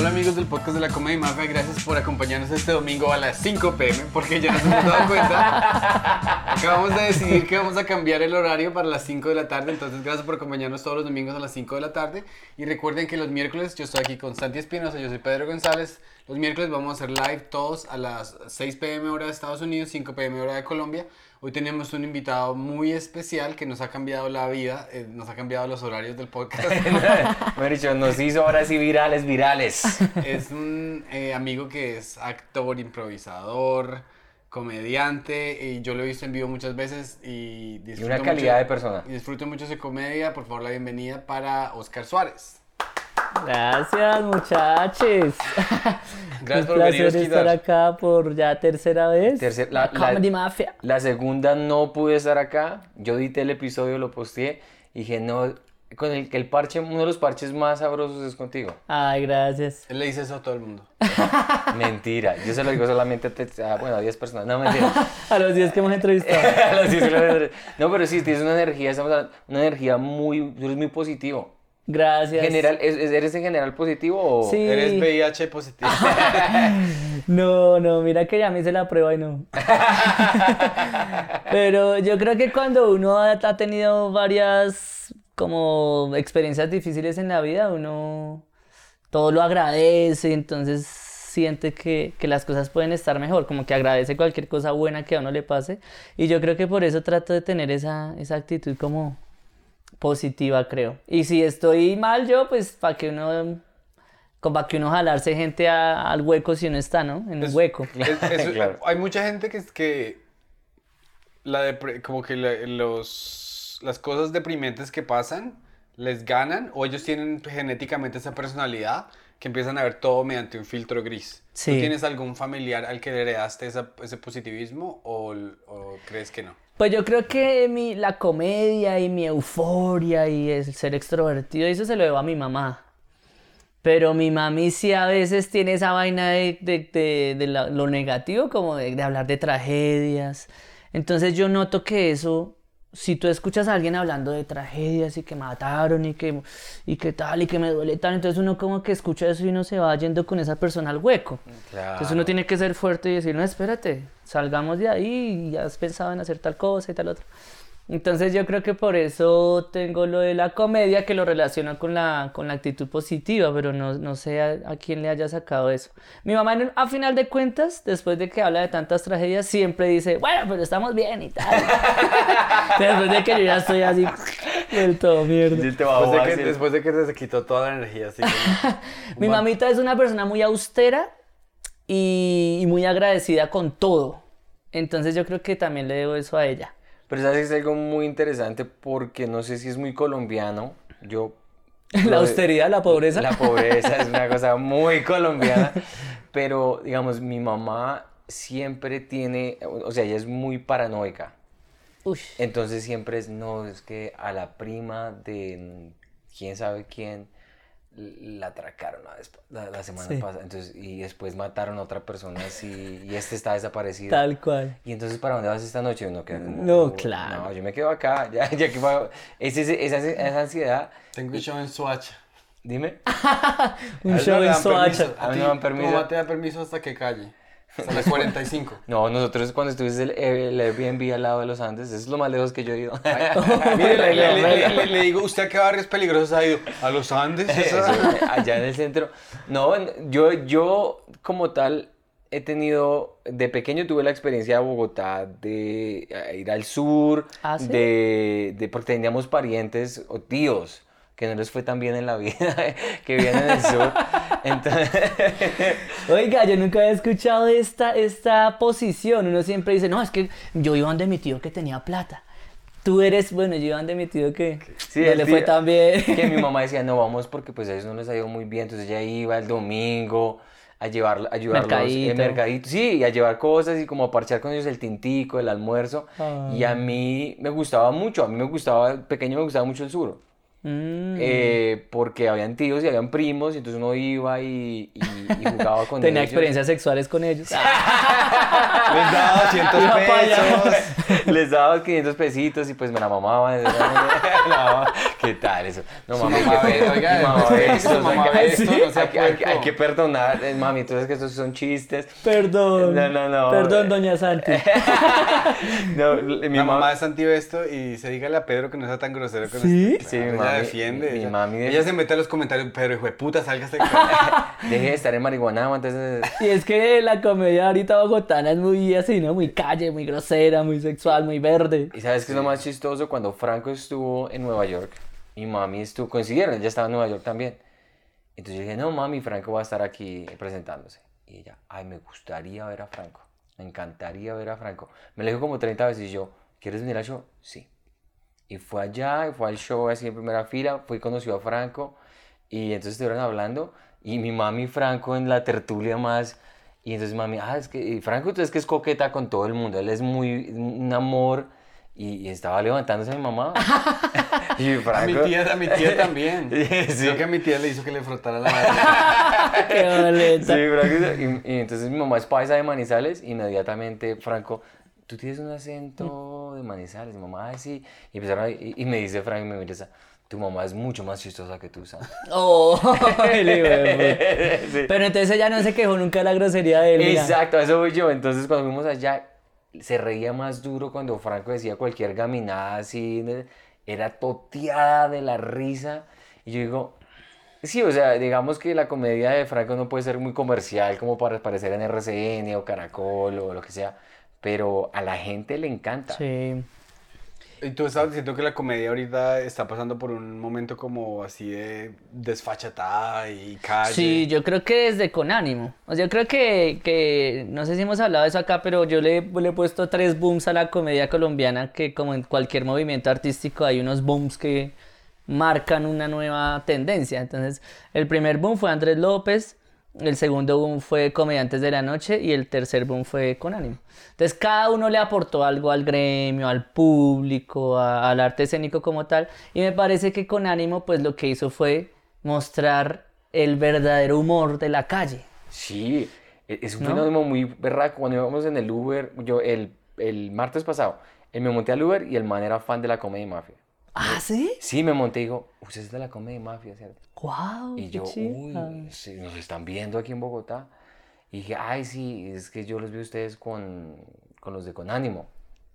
Hola amigos del podcast de la Comedia Mafia, gracias por acompañarnos este domingo a las 5 pm, porque ya nos hemos dado cuenta. Acabamos de decidir que vamos a cambiar el horario para las 5 de la tarde, entonces gracias por acompañarnos todos los domingos a las 5 de la tarde. Y recuerden que los miércoles yo estoy aquí con Santi Espinosa, yo soy Pedro González. Los miércoles vamos a hacer live todos a las 6 pm hora de Estados Unidos, 5 pm hora de Colombia. Hoy tenemos un invitado muy especial que nos ha cambiado la vida, eh, nos ha cambiado los horarios del podcast. Mejor dicho, nos hizo ahora sí virales, virales. es un eh, amigo que es actor, improvisador, comediante, y yo lo he visto en vivo muchas veces y Y disfruto una calidad mucho- de persona. Y disfruto mucho su comedia. Por favor, la bienvenida para Oscar Suárez. Gracias, muchachos. Gracias Un por venir, placer estar acá por ya tercera vez. Tercer- la, la- la- Comedy Mafia. La segunda no pude estar acá. Yo edité el episodio, lo posteé. Y dije, no, con el que el parche, uno de los parches más sabrosos es contigo. Ay, gracias. Él le dice eso a todo el mundo. Mentira. Yo se lo digo solamente a, te- a, bueno, a 10 personas. No, mentira. A los 10 que hemos entrevistado. A los 10 se lo- no, pero sí, tienes una energía, estamos hablando- una energía muy, tú eres muy positivo. Gracias. General, ¿es- es- ¿Eres en general positivo o...? Sí. Eres VIH positivo. No, no, mira que ya me hice la prueba y no. Pero yo creo que cuando uno ha, ha tenido varias como experiencias difíciles en la vida, uno todo lo agradece, entonces siente que, que las cosas pueden estar mejor, como que agradece cualquier cosa buena que a uno le pase. Y yo creo que por eso trato de tener esa, esa actitud como positiva, creo. Y si estoy mal yo, pues para que uno... Como para que uno jalarse gente a- al hueco si uno está, ¿no? En un Es- hueco. Es- es- Claro. Hay mucha gente que, es que la depre- como que la- los, las cosas deprimentes que pasan les ganan o ellos tienen genéticamente esa personalidad que empiezan a ver todo mediante un filtro gris. Sí. ¿Tú tienes algún familiar al que le heredaste esa- ese positivismo o, o crees que no? Pues yo creo que mi, la comedia y mi euforia y el ser extrovertido, eso se lo debo a mi mamá. Pero mi mami sí a veces tiene esa vaina de, de- de- lo negativo, como de hablar de tragedias. Entonces yo noto que eso, si tú escuchas a alguien hablando de tragedias y que mataron y que, y que tal y que me duele tal, entonces uno como que escucha eso y uno se va yendo con esa persona al hueco. Entonces uno tiene que ser fuerte y decir, no, espérate, salgamos de ahí y ya has pensado en hacer tal cosa y tal otra. Entonces yo creo que por eso tengo lo de la comedia que lo relaciono con la, con la actitud positiva, pero no, no sé a, a quién le haya sacado eso. Mi mamá a final de cuentas, después de que habla de tantas tragedias, siempre dice, bueno, pero estamos bien y tal. después de que yo ya estoy así del todo mierda. Después de, que, después de que se quitó toda la energía. Así que- Mi mamita es una persona muy austera y, y muy agradecida con todo. Entonces yo creo que también le debo eso a ella. Pero sabes que es algo muy interesante porque no sé si es muy colombiano. Yo. La austeridad, la pobreza. La pobreza es una cosa muy colombiana. Pero, digamos, mi mamá siempre tiene. O sea, ella es muy paranoica. Uy. Entonces siempre es, no, es que a la prima de quién sabe quién la atracaron la, vez- la- la semana Sí. pasada. Entonces, y después mataron a otra persona así, y este está desaparecido. Tal cual. Y entonces, ¿para dónde vas esta noche? Uno queda como, No, "Oh, claro. No, yo me quedo acá. Ya, ya que va- es ese- esa, esa ansiedad. Tengo un show en Soacha. Dime. Un show no en dan Soacha. A mí no me dan permiso. mamá te da permiso hasta que calle. Hasta las 45. No, nosotros cuando estuviste el, el Airbnb al lado de los Andes, eso es lo más lejos que yo he ido. Mire, le, le- le- le- le digo, ¿usted a qué barrios peligrosos ha ido? ¿A los Andes? Eso, allá en el centro. No, yo, yo como tal he tenido, de pequeño tuve la experiencia de Bogotá, de eh, ir al sur, ¿Ah, sí? de, de, porque teníamos parientes o tíos que no les fue tan bien en la vida, que vivían en el sur. Entonces, Oiga, yo nunca había escuchado esta, esta posición. Uno siempre dice, no, es que yo iba donde mi tío que tenía plata. Tú eres, bueno, yo iba donde mi tío que Sí, no le fue tan bien. que mi mamá decía, no vamos porque pues a ellos no les ha ido muy bien, entonces ella iba el domingo a llevar, a ayudarlos Mercadito. en mercadito, sí, y a llevar cosas y como a parchar con ellos el tintico, el almuerzo, y a mí me gustaba mucho, a mí me gustaba, pequeño me gustaba mucho el sur, Mm. eh, porque habían tíos y habían primos, y entonces uno iba y, y- y jugaba con Tenía ellos. experiencias sexuales con ellos. Les daba 200 Iba pa' allá. pesos. Les daba 500 pesitos y pues me la mamaban. ¿Qué tal? eso? No, mamá oiga, mamá que esto, mamá hay que- ve esto, no sea hay que- hay que- hay puerco. que perdonar, eh, mami, entonces que estos son chistes. Perdón. No, no, no. Perdón, doña Santi. No, mi mamá, mamá de Santi ve esto y se dígale a Pedro que no sea tan grosero con ¿Sí? esto. Sí, mi ella mami- defiende. mi ella, mami de- ella se mete a los comentarios, Pedro, hijo de puta, sálgase de deje de estar en marihuana, entonces... Y es que la comedia ahorita bogotana es muy así, ¿no? Muy calle, muy grosera, muy sexual, muy verde. ¿Y sabes qué es lo más chistoso? Cuando Franco estuvo en Nueva York y mami estuvo, coincidieron, ella estaba en Nueva York también. Entonces yo dije, no, mami, Franco va a estar aquí presentándose. Y ella, ay, me gustaría ver a Franco, me encantaría ver a Franco. Me lo dijo como 30 veces y yo, ¿quieres venir al show? Sí. Y fue allá, y fue al show así en primera fila, fui y conoció a Franco y entonces estuvieron hablando y mi mami y Franco en la tertulia más y entonces mami, ah, es que y Franco es que es coqueta con todo el mundo, él es muy un amor y, y estaba levantándose mi mamá. y A mi Franco tía, a mi tía también. Sí. Creo que a mi tía le hizo que le frotara la nariz. Qué boleta. Sí, Franco, y, y entonces mi mamá es paisa de Manizales, inmediatamente Franco, tú tienes un acento de Manizales, mi mamá, "Ay, sí, y empezaron a- y, y me dice Franco, me mira, tu mamá es mucho más chistosa que tú, Santi". Oh, el hijo de puta. Sí. Pero entonces ella no se quejó nunca de la grosería de él. mira. Exacto, eso voy yo. Entonces, cuando fuimos allá, se reía más duro cuando Franco decía cualquier gaminada así. ne- Era toteada de la risa. Y yo digo, sí, o sea, digamos que la comedia de Franco no puede ser muy comercial como para aparecer en RCN o Caracol o lo que sea. Pero a la gente le encanta. Sí. Y tú estabas diciendo que la comedia ahorita está pasando por un momento como así de desfachatada y calle. Sí, yo creo que desde con ánimo. O sea, yo creo que, que, no sé si hemos hablado de eso acá, pero yo le, le he puesto tres booms a la comedia colombiana, que como en cualquier movimiento artístico hay unos booms que marcan una nueva tendencia. Entonces, el primer boom fue Andrés López, el segundo boom fue Comediantes de la Noche y el tercer boom fue Con Ánimo. Entonces, cada uno le aportó algo al gremio, al público, a- al arte escénico como tal. Y me parece que Con Ánimo, pues lo que hizo fue mostrar el verdadero humor de la calle. Sí, e- es un ¿No? fenómeno muy berraco. Cuando íbamos en el Uber, yo el, el martes pasado, eh, me monté al Uber y el man era fan de la comedia y mafia. ¿Ah, sí? Sí, me monté y digo, usted es de la comedia mafia, ¿cierto? ¡Wow! Y yo, uy, sí, nos están viendo aquí en Bogotá. Y dije, ay, sí, es que yo los vi a ustedes con, con los de Conánimo.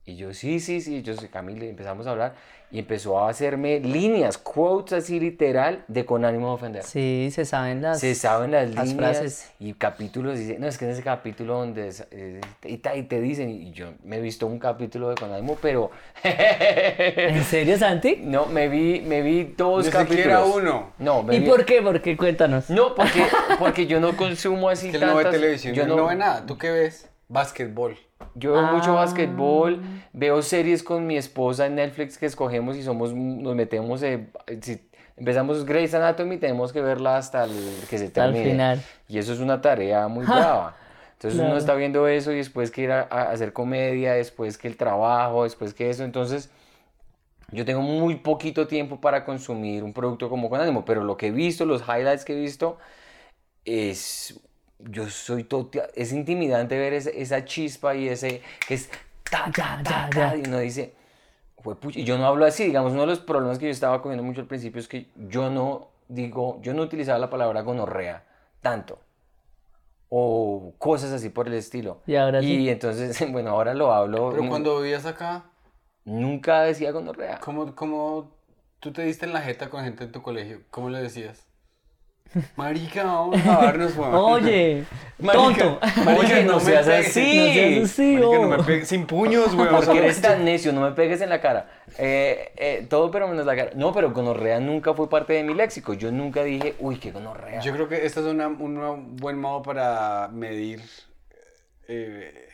Y yo, sí, sí, sí, yo soy Camila, y empezamos a hablar. Y empezó a hacerme líneas, quotes así literal, de Conánimo de ofender. Sí, se saben las... Se saben las, las líneas frases. y capítulos. Dice, no, es que en ese capítulo donde es- eh, y, ta- y te dicen, y yo me he visto un capítulo de Conánimo, pero ¿En serio, Santi? no, me vi, me vi dos Ni capítulos. siquiera uno. No, me ¿Y vi- por qué? ¿Por qué? Cuéntanos. No, porque, porque yo no consumo así Es que él no ve tantas- televisión, yo él no, ve nada. ¿Tú qué ves? Básquetbol. Yo veo mucho Ah. basquetbol, veo series con mi esposa en Netflix que escogemos y somos, nos metemos, eh, si empezamos Grey's Anatomy, tenemos que verla hasta el, que se termine. final. Y eso es una tarea muy brava. Entonces uno Claro. está viendo eso y después que ir a, a hacer comedia, después que el trabajo, después que eso. Entonces yo tengo muy poquito tiempo para consumir un producto como con ánimo, pero lo que he visto, los highlights que he visto, es, yo soy total, es intimidante ver ese- esa chispa y ese, que es, ta, ta, y uno dice, y yo no hablo así, digamos, uno de los problemas que yo estaba cogiendo mucho al principio es que yo no digo, yo no utilizaba la palabra gonorrea tanto, o cosas así por el estilo. Y ahora sí. entonces, bueno, ahora lo hablo, Pero cuando vivías acá, nunca decía gonorrea. ¿cómo, ¿cómo tú te diste en la jeta con gente en tu colegio? ¿Cómo le decías? Marica, vamos a darnos, weón. Oye, tonto. Oye, no me seas pegues. así. No seas así, Marica, no me pegues. Sin puños, weón. Porque eres tan necio, no me pegues en la cara. Eh, eh, todo pero menos la cara. No, pero gonorrea nunca fue parte de mi léxico. Yo nunca dije, uy, qué gonorrea. Yo creo que este es una- un buen modo para medir. eh,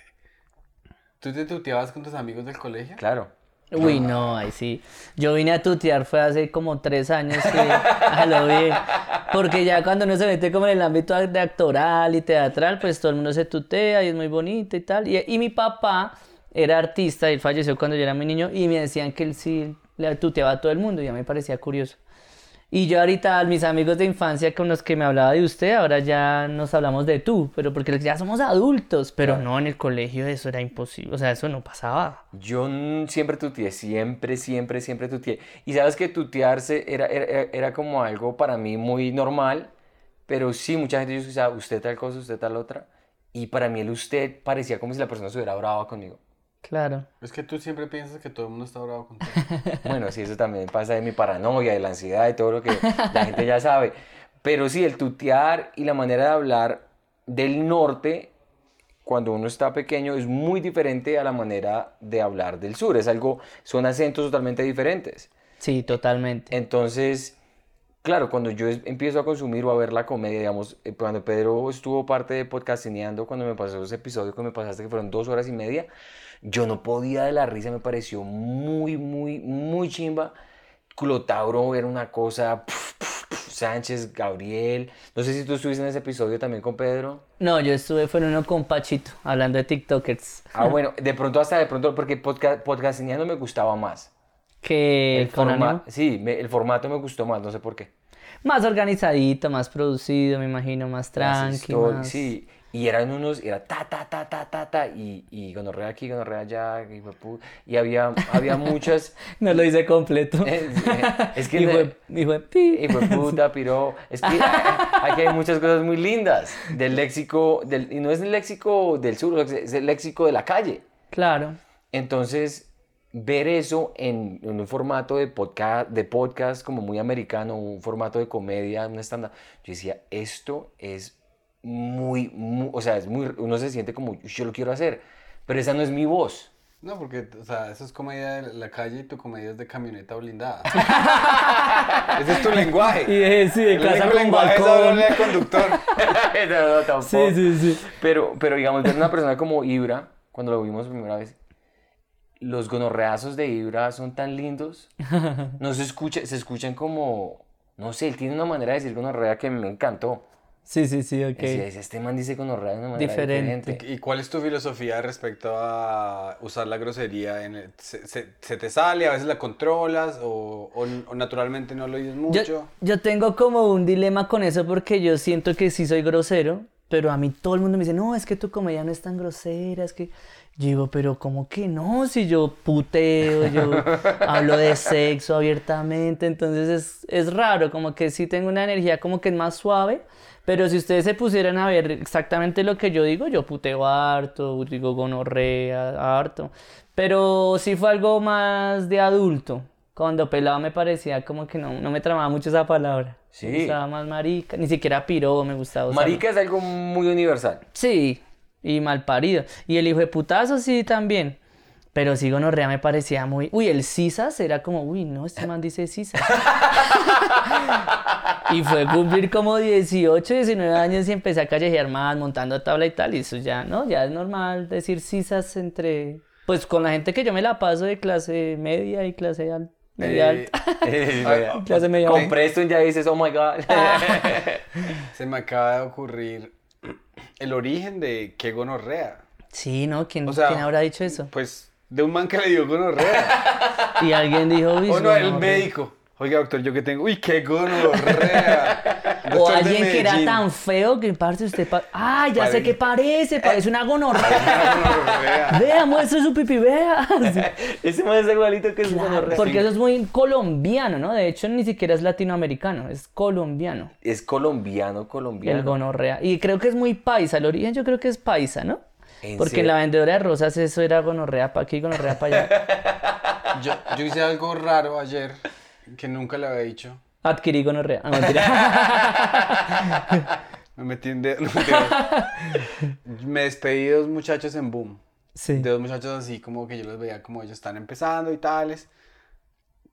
¿Tú te tuteabas con tus amigos del colegio? Claro. Uy, no, ahí sí. Yo vine a tutear, fue hace como tres años que a lo bien. Porque ya cuando uno se mete como en el ámbito de actoral y teatral, pues todo el mundo se tutea y es muy bonito y tal. Y, y mi papá era artista, él falleció cuando yo era muy niño y me decían que él sí le tuteaba a todo el mundo y ya me parecía curioso. Y yo ahorita, mis amigos de infancia con los que me hablaba de usted, ahora ya nos hablamos de tú, pero porque ya somos adultos, pero no, en el colegio eso era imposible, o sea, eso no pasaba. Yo siempre tuteé, siempre, siempre, siempre tuteé. Y sabes que tutearse era, era, era como algo para mí muy normal, pero sí, mucha gente dice, usted tal cosa, usted tal otra. Y para mí el usted parecía como si la persona estuviera brava conmigo. Claro. Es que tú siempre piensas que todo el mundo está bravo contigo. bueno, sí, eso también pasa de mi paranoia, de la ansiedad y todo lo que la gente ya sabe. Pero sí, el tutear y la manera de hablar del norte, cuando uno está pequeño, es muy diferente a la manera de hablar del sur. Es algo, son acentos totalmente diferentes. Sí, totalmente. Entonces, claro, cuando yo empiezo a consumir o a ver la comedia, digamos, eh, cuando Pedro estuvo parte de Podcastineando, cuando me pasó ese episodio que me pasaste, que fueron dos horas y media, yo no podía de la risa, me pareció muy, muy, muy chimba. Clotauro era una cosa, Sánchez, Gabriel. No sé si tú estuviste en ese episodio también con Pedro. No, yo estuve, fue uno con Pachito, hablando de TikTokers. Ah, bueno, de pronto hasta de pronto, porque podcast, Podcastineando me gustaba más. Que el formato. Sí, el formato me gustó más, no sé por qué. Más organizadito, más producido, me imagino, más tranquilo. Más... Sí, y eran unos, era ta, ta, ta, ta, ta, ta, y, y gonorrea aquí, gonorrea allá, y, y había, había muchas... no lo hice completo. es que... Hijo de, hijo de, pi. puta, piro. Es que aquí hay muchas cosas muy lindas del léxico, del, y no es el léxico del sur, es el léxico de la calle. Claro. Entonces, ver eso en, en, un formato de podcast, de podcast como muy americano, un formato de comedia, un estándar, yo decía, esto es muy, o sea, es muy, uno se siente como, yo lo quiero hacer, pero esa no es mi voz. No, porque, o sea, eso es comedia de la calle y tu comedia es de camioneta blindada. Ese es tu lenguaje. Y sí, de casa con lenguaje balcón. Es de conductor. no, no, tampoco. Sí, sí, sí. Pero, pero digamos, ver una persona como Ibra, cuando lo vimos primera vez, los gonorreazos de Ibra son tan lindos. No se escucha, se escuchan como, no sé, él tiene una manera de decir gonorrea que me encantó. Sí, sí, sí, ok. este man dice con de una manera diferente. ¿Y cuál es tu filosofía respecto a usar la grosería? En ¿se, te sale? ¿A veces la controlas? ¿O, naturalmente no lo dices mucho? Yo, yo, tengo como un dilema con eso porque yo siento que sí soy grosero, pero a mí todo el mundo me dice, no, es que tu comedia no es tan grosera, es que... Yo digo, pero ¿cómo que no? Si yo puteo, yo hablo de sexo abiertamente, entonces es, es raro, como que sí tengo una energía como que es más suave, pero si ustedes se pusieran a ver exactamente lo que yo digo, yo puteo harto, digo gonorrea harto. Pero sí fue algo más de adulto. Cuando pelado me parecía como que no, no me tramaba mucho esa palabra. Sí. Me gustaba más marica, ni siquiera piro me gustaba. Marica es algo muy universal. Sí, y mal parido. Y el hijo de putazo sí también. Pero sí, gonorrea me parecía muy. Uy, el Cisas era como, uy, no, este man dice Cisas. y fue cumplir como 18, 19 años y empecé a callejear más, montando tabla y tal. Y eso ya, ¿no? Ya es normal decir Cisas entre. Pues con la gente que yo me la paso de clase media y clase alta. Media eh, alta. Eh, clase media Con Preston ya dices, oh my god. Se me acaba de ocurrir el origen de qué gonorrea. Sí, ¿no? ¿Quién, ¿quién habrá dicho eso? Pues de un man que le dio gonorrea. y alguien dijo, uy, O no, el médico. Oiga, doctor, yo que tengo, uy, qué gonorrea. o alguien que era tan feo que parce usted, ah, ya sé qué parece, parece una gonorrea. vea, muestre su pipi, vea. Ese man es igualito que es gonorrea. Porque eso es muy colombiano, ¿no? De hecho, ni siquiera es latinoamericano, es colombiano. Es colombiano, colombiano. El gonorrea. Y creo que es muy paisa, el origen yo creo que es paisa, ¿no? Porque la vendedora de rosas eso era gonorrea para aquí, gonorrea para allá. yo, yo hice algo raro ayer que nunca le había dicho. Adquirí gonorrea. No, me metí en dedo. me despedí de dos muchachos en Boom. Sí. De dos muchachos así como que yo los veía como ellos están empezando y tales.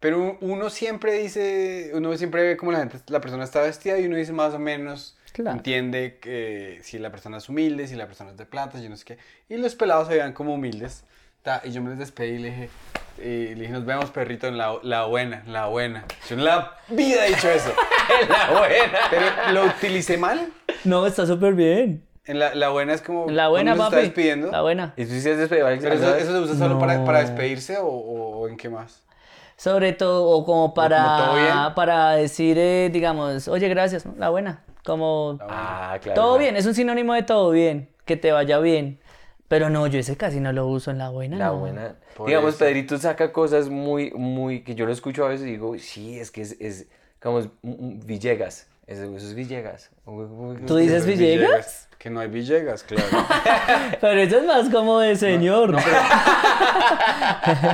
Pero uno siempre dice, uno siempre ve como la gente, la persona está vestida y uno dice más o menos Entiende que si la persona es humilde, si la persona es de plata, yo no sé qué. Y los pelados se veían como humildes. y yo me les despedí y le dije, y le dije, nos vemos, perrito, en la, la buena, en la buena. Yo en la vida he dicho eso. en la buena. Pero lo utilicé mal. No, está súper bien. En la, la, buena es como. La buena, papi. está despidiendo. La buena. ¿Y tú sí despedido? ¿Pero eso, eso, se usa solo para, para despedirse o, o, en qué más? Sobre todo, o como como todo bien. para, para decir, eh, digamos, oye, gracias, ¿no? la buena. Como, Ah, claro. todo claro. bien, es un sinónimo de todo bien, que te vaya bien. Pero no, yo ese casi no lo uso en la buena. La no. buena. Por Digamos, eso. Pedrito saca cosas muy, muy, que yo lo escucho a veces y digo, sí, es que es, es como es, mm, mm, Villegas. Eso, eso es Villegas. ¿Tú dices es Villegas? Que no hay Villegas, claro. Pero eso es más como de señor.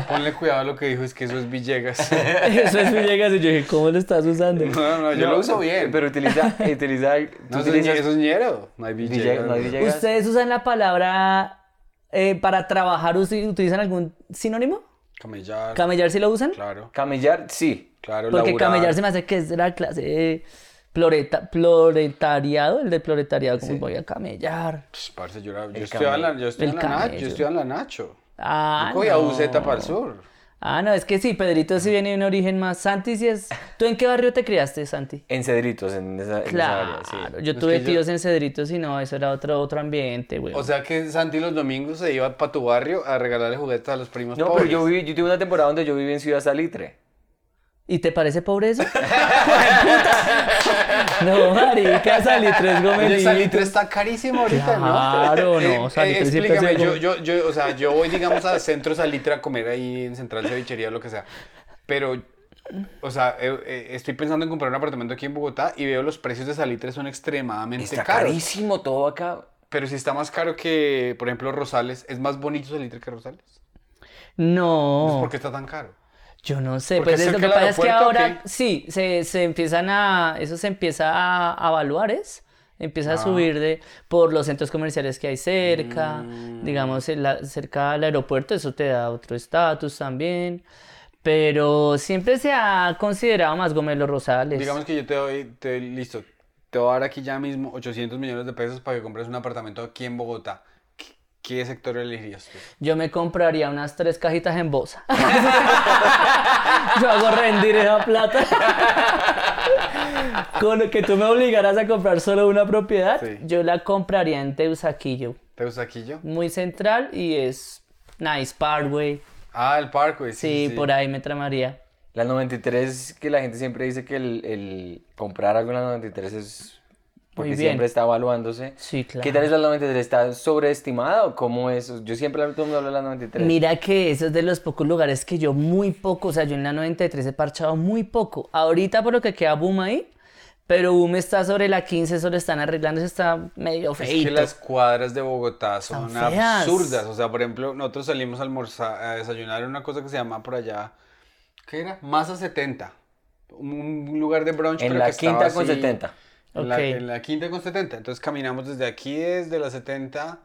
Ponle cuidado a lo que dijo, es que eso es Villegas. Eso es Villegas y yo dije, ¿cómo lo estás usando? No, no, yo lo uso bien. Pero utiliza, utiliza, no, tú eso, es, utilizas eso es ñero. No hay Villegas. Villegas, no hay Villegas. ¿Ustedes usan la palabra eh, para trabajar, utilizan algún sinónimo? Camellar. ¿Camellar sí lo usan? claro, Camellar, sí. claro. Porque laburar. camellar se me hace que es de la clase ploreta- proletariado, el de proletariado, como voy a camellar. Pues, parce, yo, era- yo estudiaba en la, yo El en la. Yo estudiaba en la Nacho. Ah, Yo no. buceta para el sur. Ah, no, es que sí, Pedrito sí viene de un origen más. Santi sí es. ¿Tú en qué barrio te criaste, Santi? En Cedritos, en esa, en esa Claro, área, sí. yo tuve yo- tíos en Cedritos y no, eso era otro, otro ambiente, güey. O sea que Santi los domingos se iba para tu barrio a regalarle juguetes a los primos No, pobres. pero yo, viví, yo tuve una temporada donde yo viví en Ciudad Salitre. ¿Y te parece pobre eso? no, marica, Salitre es gomelito. Salitre está carísimo ahorita, ¿no? Claro, no, eh, Salitre explícame, yo, yo, yo, o sea, yo voy, digamos, a Centro Salitre a comer ahí en Central Cevichería o lo que sea, pero, o sea, eh, eh, estoy pensando en comprar un apartamento aquí en Bogotá y veo los precios de Salitre son extremadamente Está caros. carísimo todo acá. Pero si está más caro que, por ejemplo, Rosales, ¿es más bonito Salitre que Rosales? No. ¿Por qué está tan caro? Yo no sé, ¿Porque pues es es lo que pasa es que ahora sí, se, se empiezan a, eso se empieza a, a evaluar, ¿es? Empieza Ah. a subir de, por los centros comerciales que hay cerca, Mm. digamos, la- cerca del aeropuerto, eso te da otro estatus también, pero siempre se ha considerado más Gomelo Rosales. Digamos que yo te doy, te, listo, te voy a dar aquí ya mismo 800 millones de pesos para que compres un apartamento aquí en Bogotá. ¿Qué, sector elegirías tú? Yo me compraría unas tres cajitas en Bosa. Yo hago rendir esa plata. Con que tú me obligaras a comprar solo una propiedad, Sí. yo la compraría en Teusaquillo. ¿Teusaquillo? Muy central y es nice Parkway. Ah, el Parkway. Sí, por ahí me tramaría. La 93, que la gente siempre dice que el, el comprar algo en la 93 es porque Muy bien. siempre está evaluándose. Sí, claro. ¿Qué tal es la 93? ¿Está sobreestimada o cómo es? Yo siempre todo el mundo habla de la 93. Mira que eso es de los pocos lugares que yo muy poco, o sea, yo en la 93 he parchado muy poco. Ahorita por lo que queda Boom ahí, pero Boom está sobre la 15, solo están arreglando, eso está medio Es feito. que las cuadras de Bogotá son feas. absurdas. O sea, por ejemplo, nosotros salimos a almorzar, a desayunar en una cosa que se llama por allá, ¿qué era? Masa 70. Un lugar de brunch. en pero la que estaba quinta con así- 70. En, la, Ok. en la quinta con 70. Entonces caminamos desde aquí, desde la 70,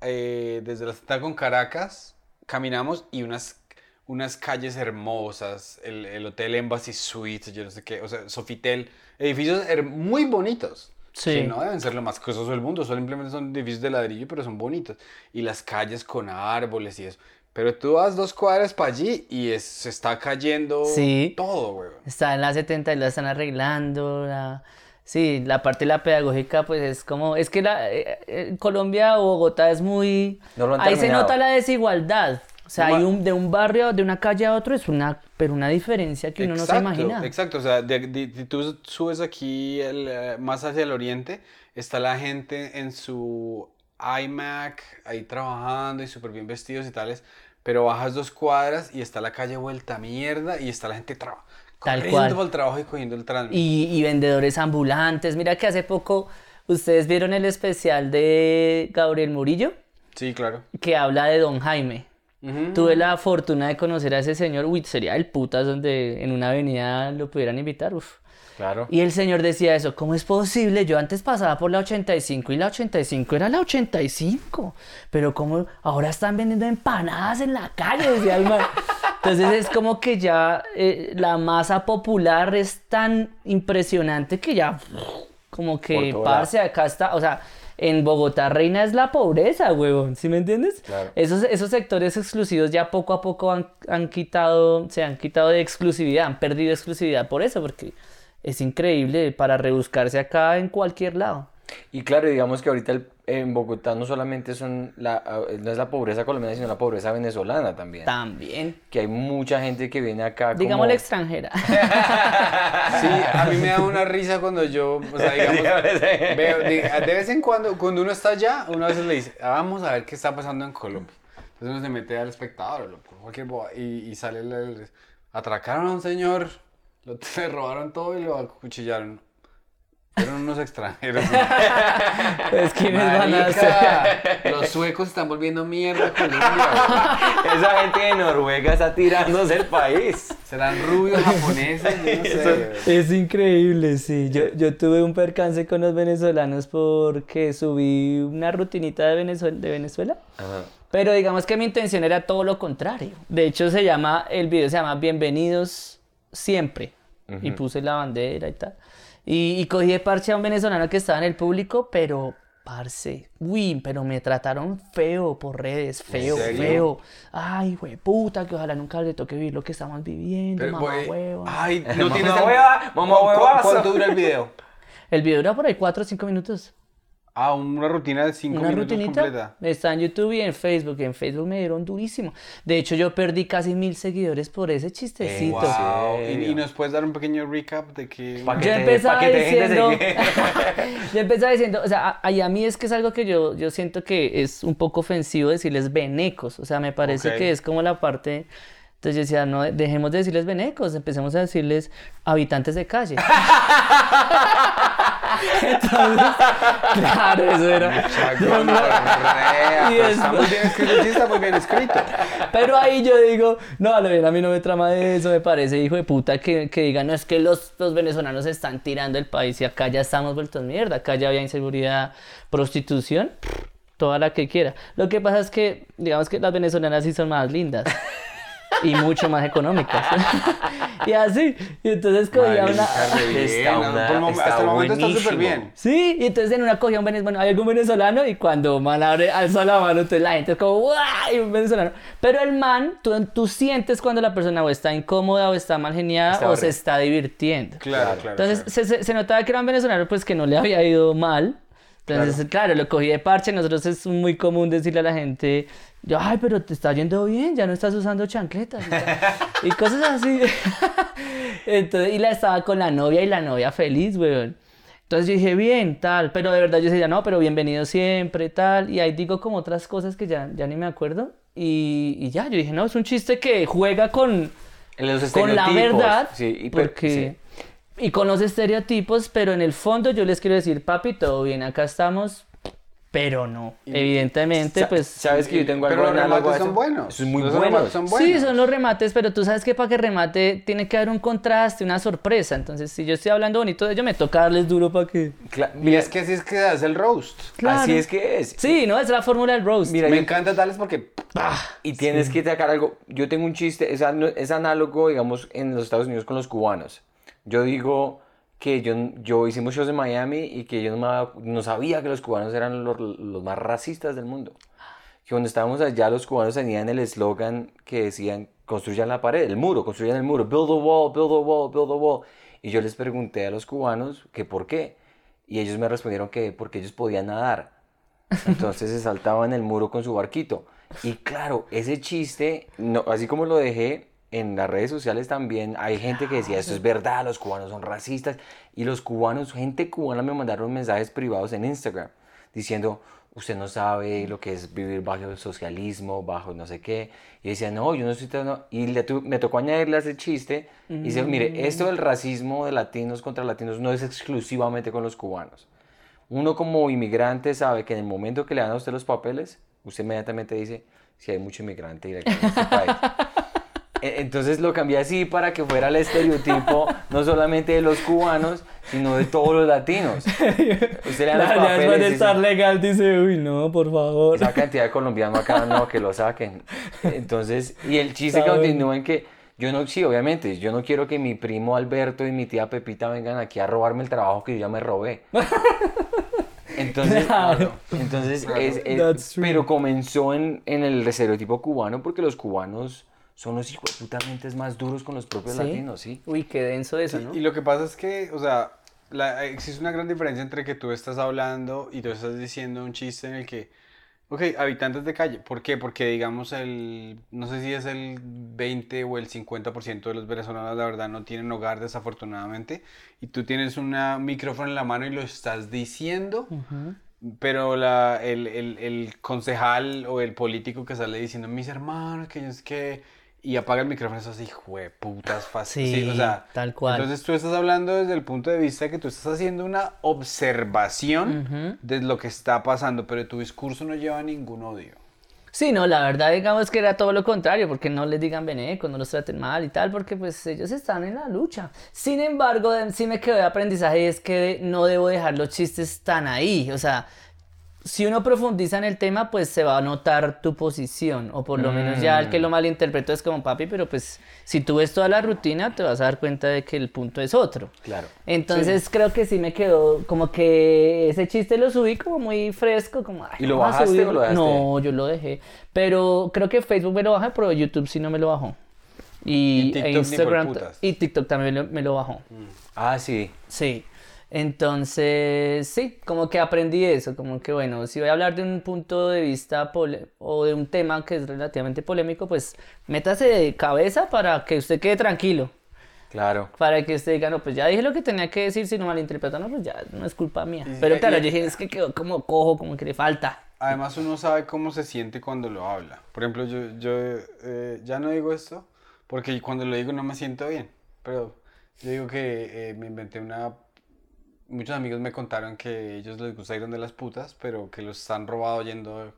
eh, desde la 70 con Caracas, caminamos y unas, unas calles hermosas, el, el Hotel Embassy Suites, yo no sé qué, o sea, Sofitel, edificios muy bonitos. Sí. Que no deben ser lo más costoso del mundo, simplemente son edificios de ladrillo, pero son bonitos. Y las calles con árboles y eso. Pero tú vas dos cuadras para allí y es- se está cayendo Sí. todo, güey. Está en la 70 y la están arreglando. La... Sí, la parte de la pedagógica, pues es como. Es que la, eh, eh, Colombia o Bogotá es muy. No Ahí se nota la desigualdad. O sea, hay un, de un barrio, de una calle a otro, es una, pero una diferencia que uno no se imagina. Exacto, o sea, de- tú subes aquí el, eh, más hacia el oriente, está la gente en su iMac ahí trabajando y súper bien vestidos y tales, pero bajas dos cuadras y está la calle vuelta a mierda y está la gente trabajando. Tal corriendo cual. para el trabajo y cogiendo el tránsito. Y, y vendedores ambulantes. Mira que hace poco ustedes vieron el especial de Gabriel Murillo, Sí, claro. que habla de Don Jaime. Tuve la fortuna de conocer a ese señor. Uy, sería el putas donde en una avenida lo pudieran invitar. Uf. Claro. Y el señor decía eso, ¿cómo es posible? Yo antes pasaba por la 85 y la 85 era la 85, pero como ahora están vendiendo empanadas en la calle, decía el man. Entonces es como que ya eh, la masa popular es tan impresionante que ya como que parce acá está, o sea, en Bogotá reina es la pobreza, huevón, ¿sí me entiendes? Claro. Esos, esos sectores exclusivos ya poco a poco han, han quitado, se han quitado de exclusividad, han perdido exclusividad por eso, porque es increíble para rebuscarse acá en cualquier lado. Y claro, digamos que ahorita el, en Bogotá no solamente son la, no es la pobreza colombiana, sino la pobreza venezolana también. También. Que hay mucha gente que viene acá como... Digamos la extranjera. Sí, a mí me da una risa cuando yo, o sea, digamos, veo, de, de vez en cuando, cuando uno está allá, uno a veces le dice, "Ah, vamos a ver qué está pasando en Colombia. Entonces uno se mete al espectador lo- cualquier boba, y, y sale, el- el- atracaron a un señor, lo, le robaron todo y lo acuchillaron. Eran unos extranjeros. Pues quiénes van a. Marica, los suecos están volviendo mierda a Colombia. Esa gente de Noruega está tirándose el país. Serán rubios japoneses, no sé. Es increíble, sí. Yo, yo tuve un percance con los venezolanos porque subí una rutinita de Venezuela, de Venezuela. Ajá. Pero digamos que mi intención era todo lo contrario. De hecho, se llama, el video se llama Bienvenidos siempre. Y puse la bandera y tal. Y, y cogí de parche a un venezolano que estaba en el público, pero, parce, uy, pero me trataron feo por redes, feo, feo. Ay, güey, puta, que ojalá nunca le toque vivir lo que estamos viviendo, Pero, mamá güey, huevo. Ay, no tienes el- hueva, mamá ¿Cu- cu- huevazo. ¿Cuánto dura el video? El video dura por ahí 4 o 5 minutos. Ah, una rutina de 5 Una minutos rutinita. completa. Está en YouTube y en Facebook. En Facebook me dieron durísimo. De hecho, yo perdí casi mil seguidores por ese chistecito. Wow. ¿Y, serio? y nos puedes dar un pequeño recap de que... Yo empezaba te diciendo, yo empezaba diciendo, o sea, a, y a mí es que es algo que yo, yo siento que es un poco ofensivo decirles venecos, o sea, me parece Ok. que es como la parte, entonces yo decía, no, dejemos de decirles venecos, empecemos a decirles habitantes de calle. Entonces, claro, eso era. Y es- Está muy bien escrito, sí está muy bien escrito. Pero ahí yo digo, no, a bien, a mí no me trama de eso, me parece hijo de puta que, que digan, no, es que los, los venezolanos están tirando el país y acá ya estamos vueltos mierda, acá ya había inseguridad, prostitución, toda la que quiera. Lo que pasa es que, digamos que las venezolanas sí son más lindas y mucho más económicas. y así, y entonces cogía una... Está por está hasta el momento está súper bien. Sí, y entonces en una cogía un venezolano, hay algún venezolano y cuando man abre, alza la mano, entonces la gente es como, ¡guau! Y un venezolano. Pero el man, tú, tú sientes cuando la persona o está incómoda o está mal geniada Está o se está divirtiendo. Claro, claro. Entonces claro. Se, se- se notaba que era un venezolano pues que no le había ido mal. Entonces, claro. lo cogí de parche. Nosotros es muy común decirle a la gente, yo, ay, pero te está yendo bien, ya no estás usando chancletas. Y, tal". Y cosas así. Entonces, y la estaba con la novia y la novia feliz, weón. Entonces yo dije, bien, tal, pero de verdad yo decía, no, pero bienvenido siempre, tal. Y ahí digo como otras cosas que ya, ya ni me acuerdo. Y, y ya, yo dije, no, es un chiste que juega con, con la verdad. Sí, y porque, sí. Y con los estereotipos, pero en el fondo yo les quiero decir, papi, todo bien, acá estamos. Pero no. Evidentemente, Sa- pues. Sabes que yo tengo Pero algo los análogo a remates son eso? buenos. Son muy Los buenos. son buenos. Sí, son los remates, pero tú sabes que para que remate tiene que haber un contraste, una sorpresa. Entonces, si yo estoy hablando bonito de ello, me toca darles duro para que. Cla- Y mira, es que así es que hace el roast. Claro. así es que es. Sí, ¿no? Es la fórmula del roast. Mira, Me yo- encanta darles porque... Y tienes que sacar algo. Yo tengo un chiste, es, ano- es análogo, digamos, en los Estados Unidos con los cubanos. Yo digo que yo, yo hicimos shows en Miami y que yo no, sabía que los cubanos eran los, los más racistas del mundo. Que cuando estábamos allá, los cubanos tenían el eslogan que decían: construyan la pared, el muro, construyan el muro, build a wall, build a wall, build a wall. Y yo les pregunté a los cubanos que por qué. Y ellos me respondieron que porque ellos podían nadar. Entonces se saltaban el muro con su barquito. Y claro, ese chiste, no, así como lo dejé en las redes sociales también, hay gente que decía, esto es verdad, los cubanos son racistas. Y los cubanos, gente cubana me mandaron mensajes privados en Instagram diciendo, usted no sabe lo que es vivir bajo el socialismo, bajo no sé qué. Y decía, no, yo no estoy... tan-". Y le tu- me tocó añadirle a ese chiste. Y dice, mire, esto del racismo de latinos contra latinos no es exclusivamente con los cubanos. Uno como inmigrante sabe que en el momento que le dan a usted los papeles, usted inmediatamente dice si hay mucho inmigrante ilegal en este país. E- Entonces lo cambié así para que fuera el estereotipo no solamente de los cubanos, sino de todos los latinos. Usted le los de papeles y estar legal dice, uy, no, por favor. esa cantidad de colombianos acá no, que lo saquen. Entonces, y el chiste continúa en que yo no, sí, obviamente, yo no quiero que mi primo Alberto y mi tía Pepita vengan aquí a robarme el trabajo que yo ya me robé. Entonces, Claro. entonces es- pero comenzó en, en el estereotipo cubano porque los cubanos son los hijos mentes más duros con los propios ¿Sí? latinos, ¿sí? Uy, qué denso eso, ¿no? Y lo que pasa es que, o sea, la- existe una gran diferencia entre que tú estás hablando y tú estás diciendo un chiste en el que, ok, habitantes de calle. ¿Por qué? Porque digamos el, no sé si es el 20 o el 50% de los venezolanos, la verdad, no tienen hogar desafortunadamente. Y tú tienes un micrófono en la mano y lo estás diciendo. Pero la, el, el, el concejal o el político que sale diciendo, mis hermanos, que yo es que... Y apaga el micrófono, eso así, putas fácil. Sí, o sea, tal cual. Entonces tú estás hablando desde el punto de vista que tú estás haciendo una observación de lo que está pasando, pero tu discurso no lleva ningún odio. Sí, no, la verdad digamos que era todo lo contrario, porque no les digan venecos, no los traten mal y tal, porque pues ellos están en la lucha. Sin embargo, sí me quedó de aprendizaje y es que no debo dejar los chistes tan ahí, o sea, si uno profundiza en el tema, pues se va a notar tu posición, o por lo menos ya el que lo malinterpretó es como papi, pero pues si tú ves toda la rutina, te vas a dar cuenta de que el punto es otro. Claro. Entonces creo que sí me quedó como que ese chiste lo subí como muy fresco, como... ay, ¿Y lo bajaste o lo dejaste? No, yo lo dejé. Pero creo que Facebook me lo bajó, pero YouTube sí no me lo bajó. Y, Y TikTok e Instagram y TikTok también me lo, me lo bajó. Ah, sí. Sí. Entonces, sí, como que aprendí eso, como que bueno, si voy a hablar de un punto de vista pole- o de un tema que es relativamente polémico, pues métase de cabeza para que usted quede tranquilo. Claro. Para que usted diga, no, pues ya dije lo que tenía que decir, si no malinterpretó, no, pues ya no es culpa mía. Y- Pero y- claro, y- yo dije, es que quedó como cojo, como que le falta. Además uno sabe cómo se siente cuando lo habla. Por ejemplo, yo, yo eh, ya no digo esto porque cuando lo digo no me siento bien. Pero yo digo que eh, me inventé una... Muchos amigos me contaron que ellos les gusta ir donde las putas, pero que los han robado yendo,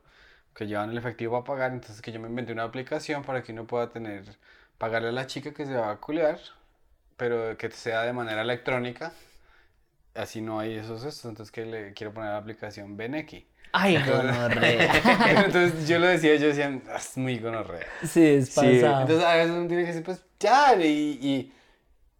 que llevan el efectivo para pagar. Entonces que yo me inventé una aplicación para que uno pueda tener, pagarle a la chica que se va a culear, pero que sea de manera electrónica. Así no hay esos estos. Entonces que le quiero poner la aplicación Beneki. Ay, gonorrea. Entonces yo lo decía, yo decía, "Ah, es muy gonorrea. sí, es Sí, pasado. Entonces a veces uno tiene que decir, pues ya, y, y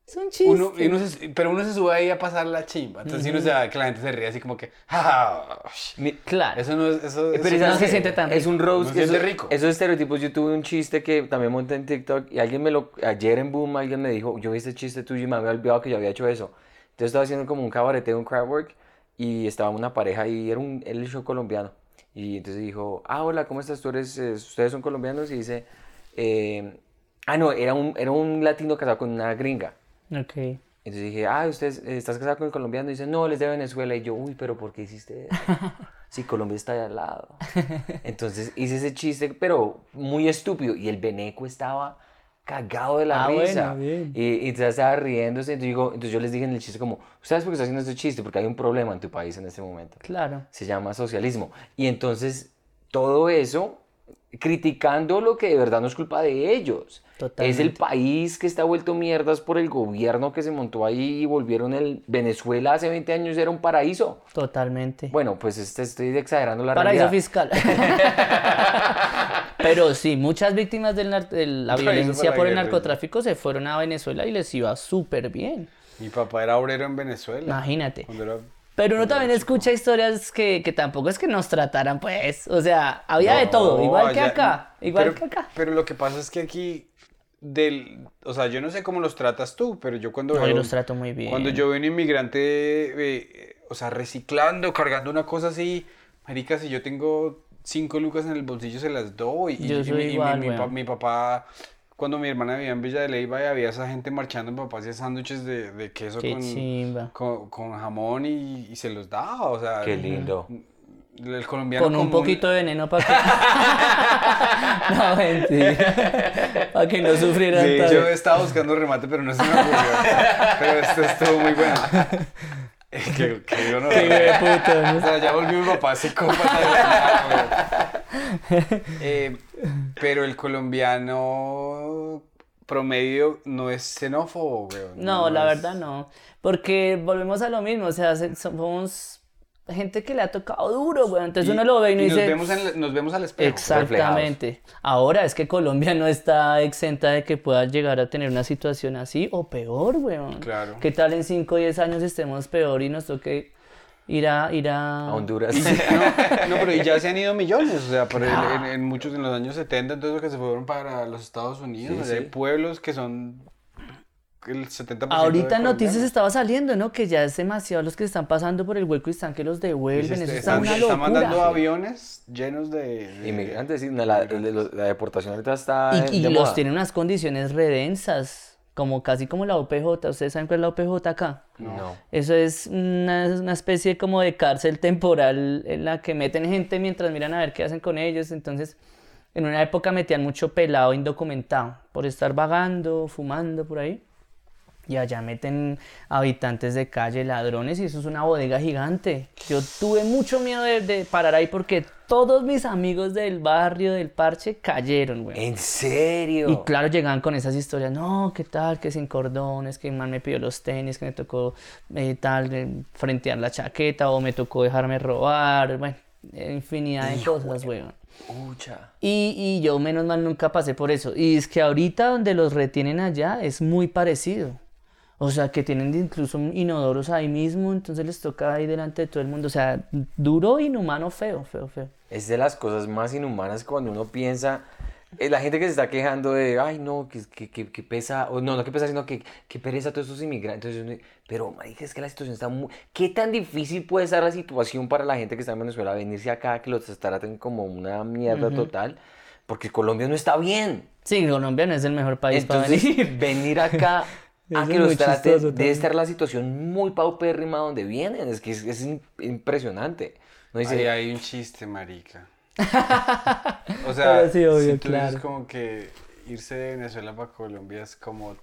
es un chiste. uno, y uno se- pero uno se sube ahí a pasar la chimba. Entonces uno se da que la gente se ríe así como que, "Ja, ja, sh". Mi- Claro. Eso no es, eso, Eh, eso Pero no ¿sabes se qué? siente tan Es un roast. No se siente esos- rico. Esos estereotipos, yo tuve un chiste que también monté en TikTok y alguien me lo, ayer en Boom alguien me dijo, yo vi este chiste tuyo y me había olvidado que yo había hecho eso. Entonces estaba haciendo como un cabareteo, un crowd work y estaba una pareja y era un, el show colombiano. Y entonces dijo, ah, hola, ¿cómo estás? ¿Tú eres, eh, ustedes son colombianos? Y dice, eh, ah, no, era un, era un latino casado con una gringa. Ok. Entonces dije, ah, ¿usted eh, estás casado con el colombiano? Y dice, no, él es de Venezuela. Y yo, uy, pero ¿por qué hiciste eso? Si Colombia está ahí al lado. Entonces hice ese chiste, pero muy estúpido. Y el veneco estaba cagado de la Ah, bueno, risa. bien. Y, y estaba riéndose. Entonces, digo, entonces yo les dije en el chiste como, ¿sabes por qué estás haciendo este chiste? Porque hay un problema en tu país en este momento. Claro. Se llama socialismo. Y entonces todo eso criticando lo que de verdad no es culpa de ellos. Es el país que está vuelto mierdas por el gobierno que se montó ahí y volvieron el Venezuela hace 20 años era un paraíso. Totalmente. Bueno, pues este, estoy exagerando la Paraíso realidad. fiscal. Pero sí, muchas víctimas de la Paraíso violencia por el guerra. narcotráfico se fueron a Venezuela y les iba súper bien. Mi papá era obrero en Venezuela. Imagínate. Era- Pero uno también escucha historias que, que tampoco es que nos trataran, pues. O sea, había de todo, igual que acá. Igual pero, que acá. Pero lo que pasa es que aquí, del, o sea, yo no sé cómo los tratas tú, pero yo cuando No, yo veo- los trato muy bien. Cuando yo veo un inmigrante, eh, o sea, reciclando, cargando una cosa así, marica, si yo tengo cinco lucas en el bolsillo, se las doy. Y, Yo y soy mi, y mi- igual, mi, pa- mi papá, cuando mi hermana vivía en Villa de Leyva y había esa gente marchando, mi papá hacía sándwiches de, de queso Qué con, con, con jamón y, y se los daba, o sea... Qué lindo. El colombiano Con un poquito de veneno para que. no, mentira. para que no sufrieran Sí, tanto. yo estaba buscando remate, pero no se me ocurrió. pero esto estuvo muy bueno. Eh, Qué, qué honor. Qué de puta, ¿no? O sea, ya volvió mi papá psicópata. Eh, pero el colombiano promedio no es xenófobo, güey. No, la es- verdad no. Porque volvemos a lo mismo. O sea, se- somos gente que le ha tocado duro, güey. Entonces Y- uno lo ve y no y dice. Nos vemos, en- nos vemos al espejo. Exactamente. Ahora es que Colombia no está exenta de que pueda llegar a tener una situación así o peor, weón. Claro. ¿Qué tal en 5 o 10 años estemos peor y nos toque ir a ir a, A Honduras. Sí, no, no, pero ya se han ido millones, o sea, por el- en, en muchos en los años 70, entonces que se fueron para los Estados Unidos, Sí, o sea, hay pueblos que son el 70% Ahorita de noticias estaba saliendo, ¿no? Que ya es demasiado los que están pasando por el hueco y están que los devuelven. Eso está, está una locura. mandando aviones llenos de, de- Inmigrantes, la, la- la deportación ahorita está Y, y de los moda. tienen unas condiciones redensas, como casi como la OPJ. ¿Ustedes saben cuál es la OPJ acá? No. Eso es una, una especie como de cárcel temporal en la que meten gente mientras miran a ver qué hacen con ellos. Entonces, en una época metían mucho pelado indocumentado por estar vagando, fumando por ahí. Y allá meten habitantes de calle, ladrones, y eso es una bodega gigante. Yo tuve mucho miedo de, de parar ahí porque todos mis amigos del barrio, del parche, cayeron, güey. ¿En serio? Y claro, llegaban con esas historias, no, ¿qué tal? Que sin cordones, que man me pidió los tenis, que me tocó eh, tal, eh, frentear la chaqueta, o me tocó dejarme robar, bueno, infinidad de cosas. Pucha. Y, y yo menos mal nunca pasé por eso. Y es que ahorita donde los retienen allá es muy parecido. O sea, que tienen incluso inodoros ahí mismo, entonces les toca ahí delante de todo el mundo. O sea, duro, inhumano, feo, feo, feo. Es de las cosas más inhumanas cuando uno piensa, eh, la gente que se está quejando de, ay no, que, que, que, que pesa, o no, no que pesa, sino que, que pereza todos estos inmigrantes. Entonces, pero, marica, es que la situación está muy... ¿Qué tan difícil puede estar la situación para la gente que está en Venezuela venirse acá, que los traten como una mierda total? Porque Colombia no está bien. Sí, Colombia no es el mejor país para venir. venir acá a que los chistoso debe también. estar la situación muy paupérrima donde vienen. Es que es, es im- impresionante. No dice, Ahí hay un chiste, marica. O sea, sí, obvio, si tú claro. dices como que irse de Venezuela para Colombia es como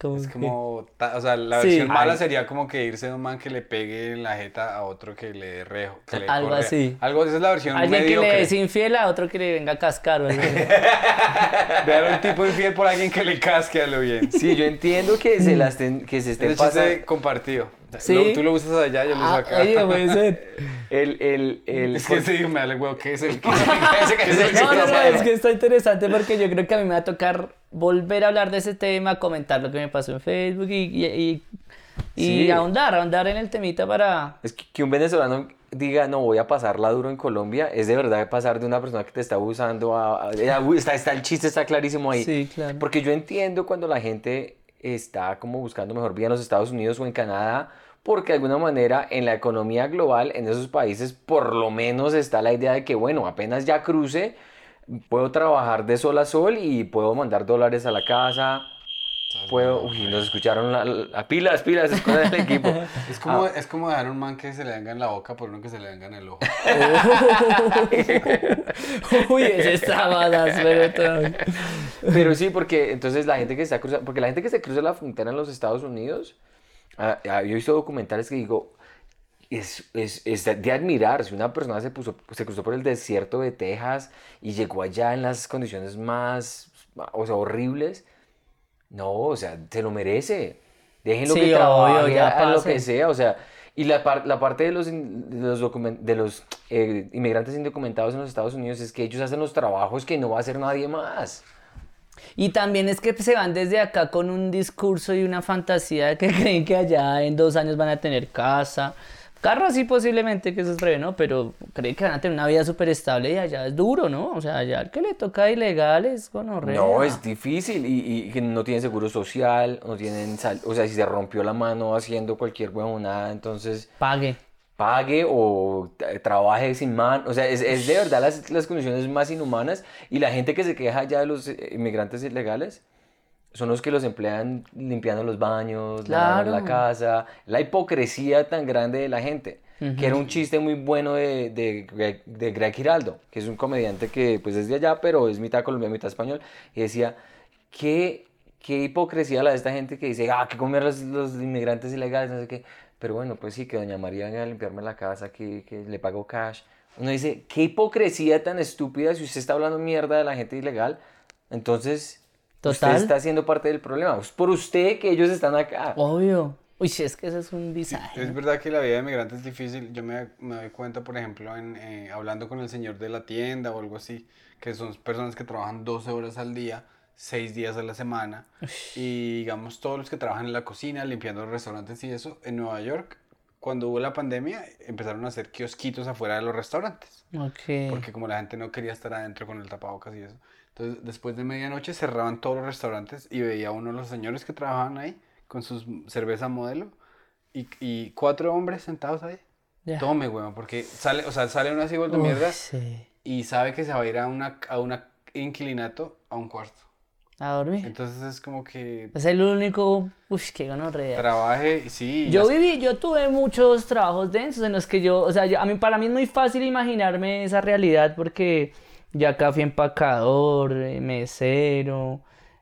Como Es que- como, ta- o sea, la Sí. versión mala sería como que irse de un man que le pegue en la jeta a otro que le dé rejo. que le Algo así. Algo, esa es la versión Alguien que le es infiel a otro que le venga a cascar. o algo así. Ver a un tipo infiel por alguien que le casque a lo bien. Sí, yo entiendo que se, la estén, que se Es estén pasando. compartido. Sí. Lo- tú lo usas allá, yo lo uso Ah, acá. oye, puede ser. El, el, el, es que ese dijo, me da el huevo, ¿qué es el que ese que es el No, no, no, que- es que está interesante porque yo creo que a mí me va a tocar volver a hablar de ese tema, comentar lo que me pasó en Facebook y, y, y- y Sí. ahondar, ahondar en el temita para... Es que, que un venezolano diga, no, voy a pasarla duro en Colombia, es de verdad pasar de una persona que te está abusando a... a- a- uy, está, está, el chiste está clarísimo ahí. Sí, claro. Porque yo entiendo cuando la gente está como buscando mejor vida en los Estados Unidos o en Canadá, porque de alguna manera en la economía global, en esos países, por lo menos está la idea de que, bueno, apenas ya cruce, puedo trabajar de sol a sol y puedo mandar dólares a la casa. Puedo, uy, nos escucharon la, la- pilas, pilas, escuchan el equipo. Es como, Ah. es como dejar un man que se le venga en la boca por uno que se le venga en el ojo. Uy, ese más pero todo. Pero sí, porque entonces la gente que está cruzando, porque la gente que se cruza la frontera en los Estados Unidos, ah, ah, yo he visto documentales que digo, es, es, es de- de admirar, si una persona se, puso, se cruzó por el desierto de Texas y llegó allá en las condiciones más, o sea, horribles, no, o sea, se lo merece. Déjenlo Sí, que obvio, trabaje, ya haga lo que sea, o sea, y la, par- la parte de los, de los, documen- de los eh, inmigrantes indocumentados en los Estados Unidos es que ellos hacen los trabajos que no va a hacer nadie más. Y también es que se van desde acá con un discurso y una fantasía de que creen que allá en dos años van a tener casa. Carro sí posiblemente, que eso es breve, ¿no? Pero creen que van a tener una vida súper estable y allá es duro, ¿no? O sea, allá el que le toca ilegal es gonorrea. No, es difícil y, y no tienen seguro social, no tienen sal- o sea, si se rompió la mano haciendo cualquier huevonada, entonces Pague. pague o trabaje sin man, o sea, es, es de verdad las, las condiciones más inhumanas y la gente que se queja ya de los eh, inmigrantes ilegales son los que los emplean limpiando los baños, lavando la Claro. casa, la hipocresía tan grande de la gente. Que era un chiste muy bueno de, de, Greg, de Greg Giraldo, que es un comediante que pues es de allá, pero es mitad colombiano, mitad español, y decía, ¿qué, qué hipocresía la de esta gente que dice, ah, que comer los, los inmigrantes ilegales, no sé qué. Pero bueno, pues sí, que doña María venga a limpiarme la casa, que, que le pago cash. Uno dice, qué hipocresía tan estúpida si usted está hablando mierda de la gente ilegal. Entonces, Total. usted está siendo parte del problema. Es por usted que ellos están acá. Obvio. Uy, sí, es que eso es un visaje. Es verdad que la vida de migrante es difícil. Yo me, me doy cuenta, por ejemplo, en, eh, hablando con el señor de la tienda o algo así, que son personas que trabajan 12 horas al día, 6 días a la semana. Y digamos, todos los que trabajan en la cocina, limpiando los restaurantes y eso, en Nueva York, cuando hubo la pandemia, empezaron a hacer kiosquitos afuera de los restaurantes. Ok. Porque como la gente no quería estar adentro con el tapabocas y eso. Entonces, después de medianoche cerraban todos los restaurantes y veía uno de los señores que trabajaban ahí con su cerveza modelo y, y cuatro hombres sentados ahí. Ya. Tome, weón, porque sale, o sea, sale uno así vuelto Uy, mierda sí. y sabe que se va a ir a una, a una inquilinato a un cuarto. A dormir. Entonces es como que Es el único. Uy, qué gonorrea. trabaje sí. Yo ya- viví, yo tuve muchos trabajos densos en los que yo, o sea, yo- a mí, para mí es muy fácil imaginarme esa realidad porque yo acá fui empacador, eh, mesero,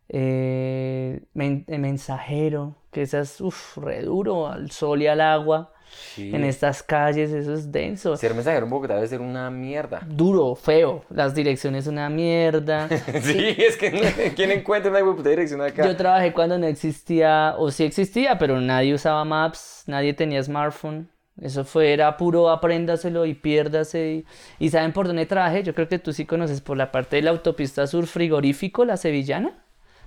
eh, men- eh, mensajero, que esas, uff, re duro, al sol y al agua, Sí. en estas calles, eso es denso. Ser mensajero en Bogotá debe ser una mierda. Duro, feo, las direcciones una mierda. Sí, es que ¿quién encuentra una puta dirección acá? Yo trabajé cuando no existía, o sí existía, pero nadie usaba Maps, nadie tenía smartphone. Eso fue, era puro apréndaselo y piérdase. Y, y ¿saben por dónde trabajé? Yo creo que tú sí conoces por la parte de la autopista sur frigorífico, la sevillana.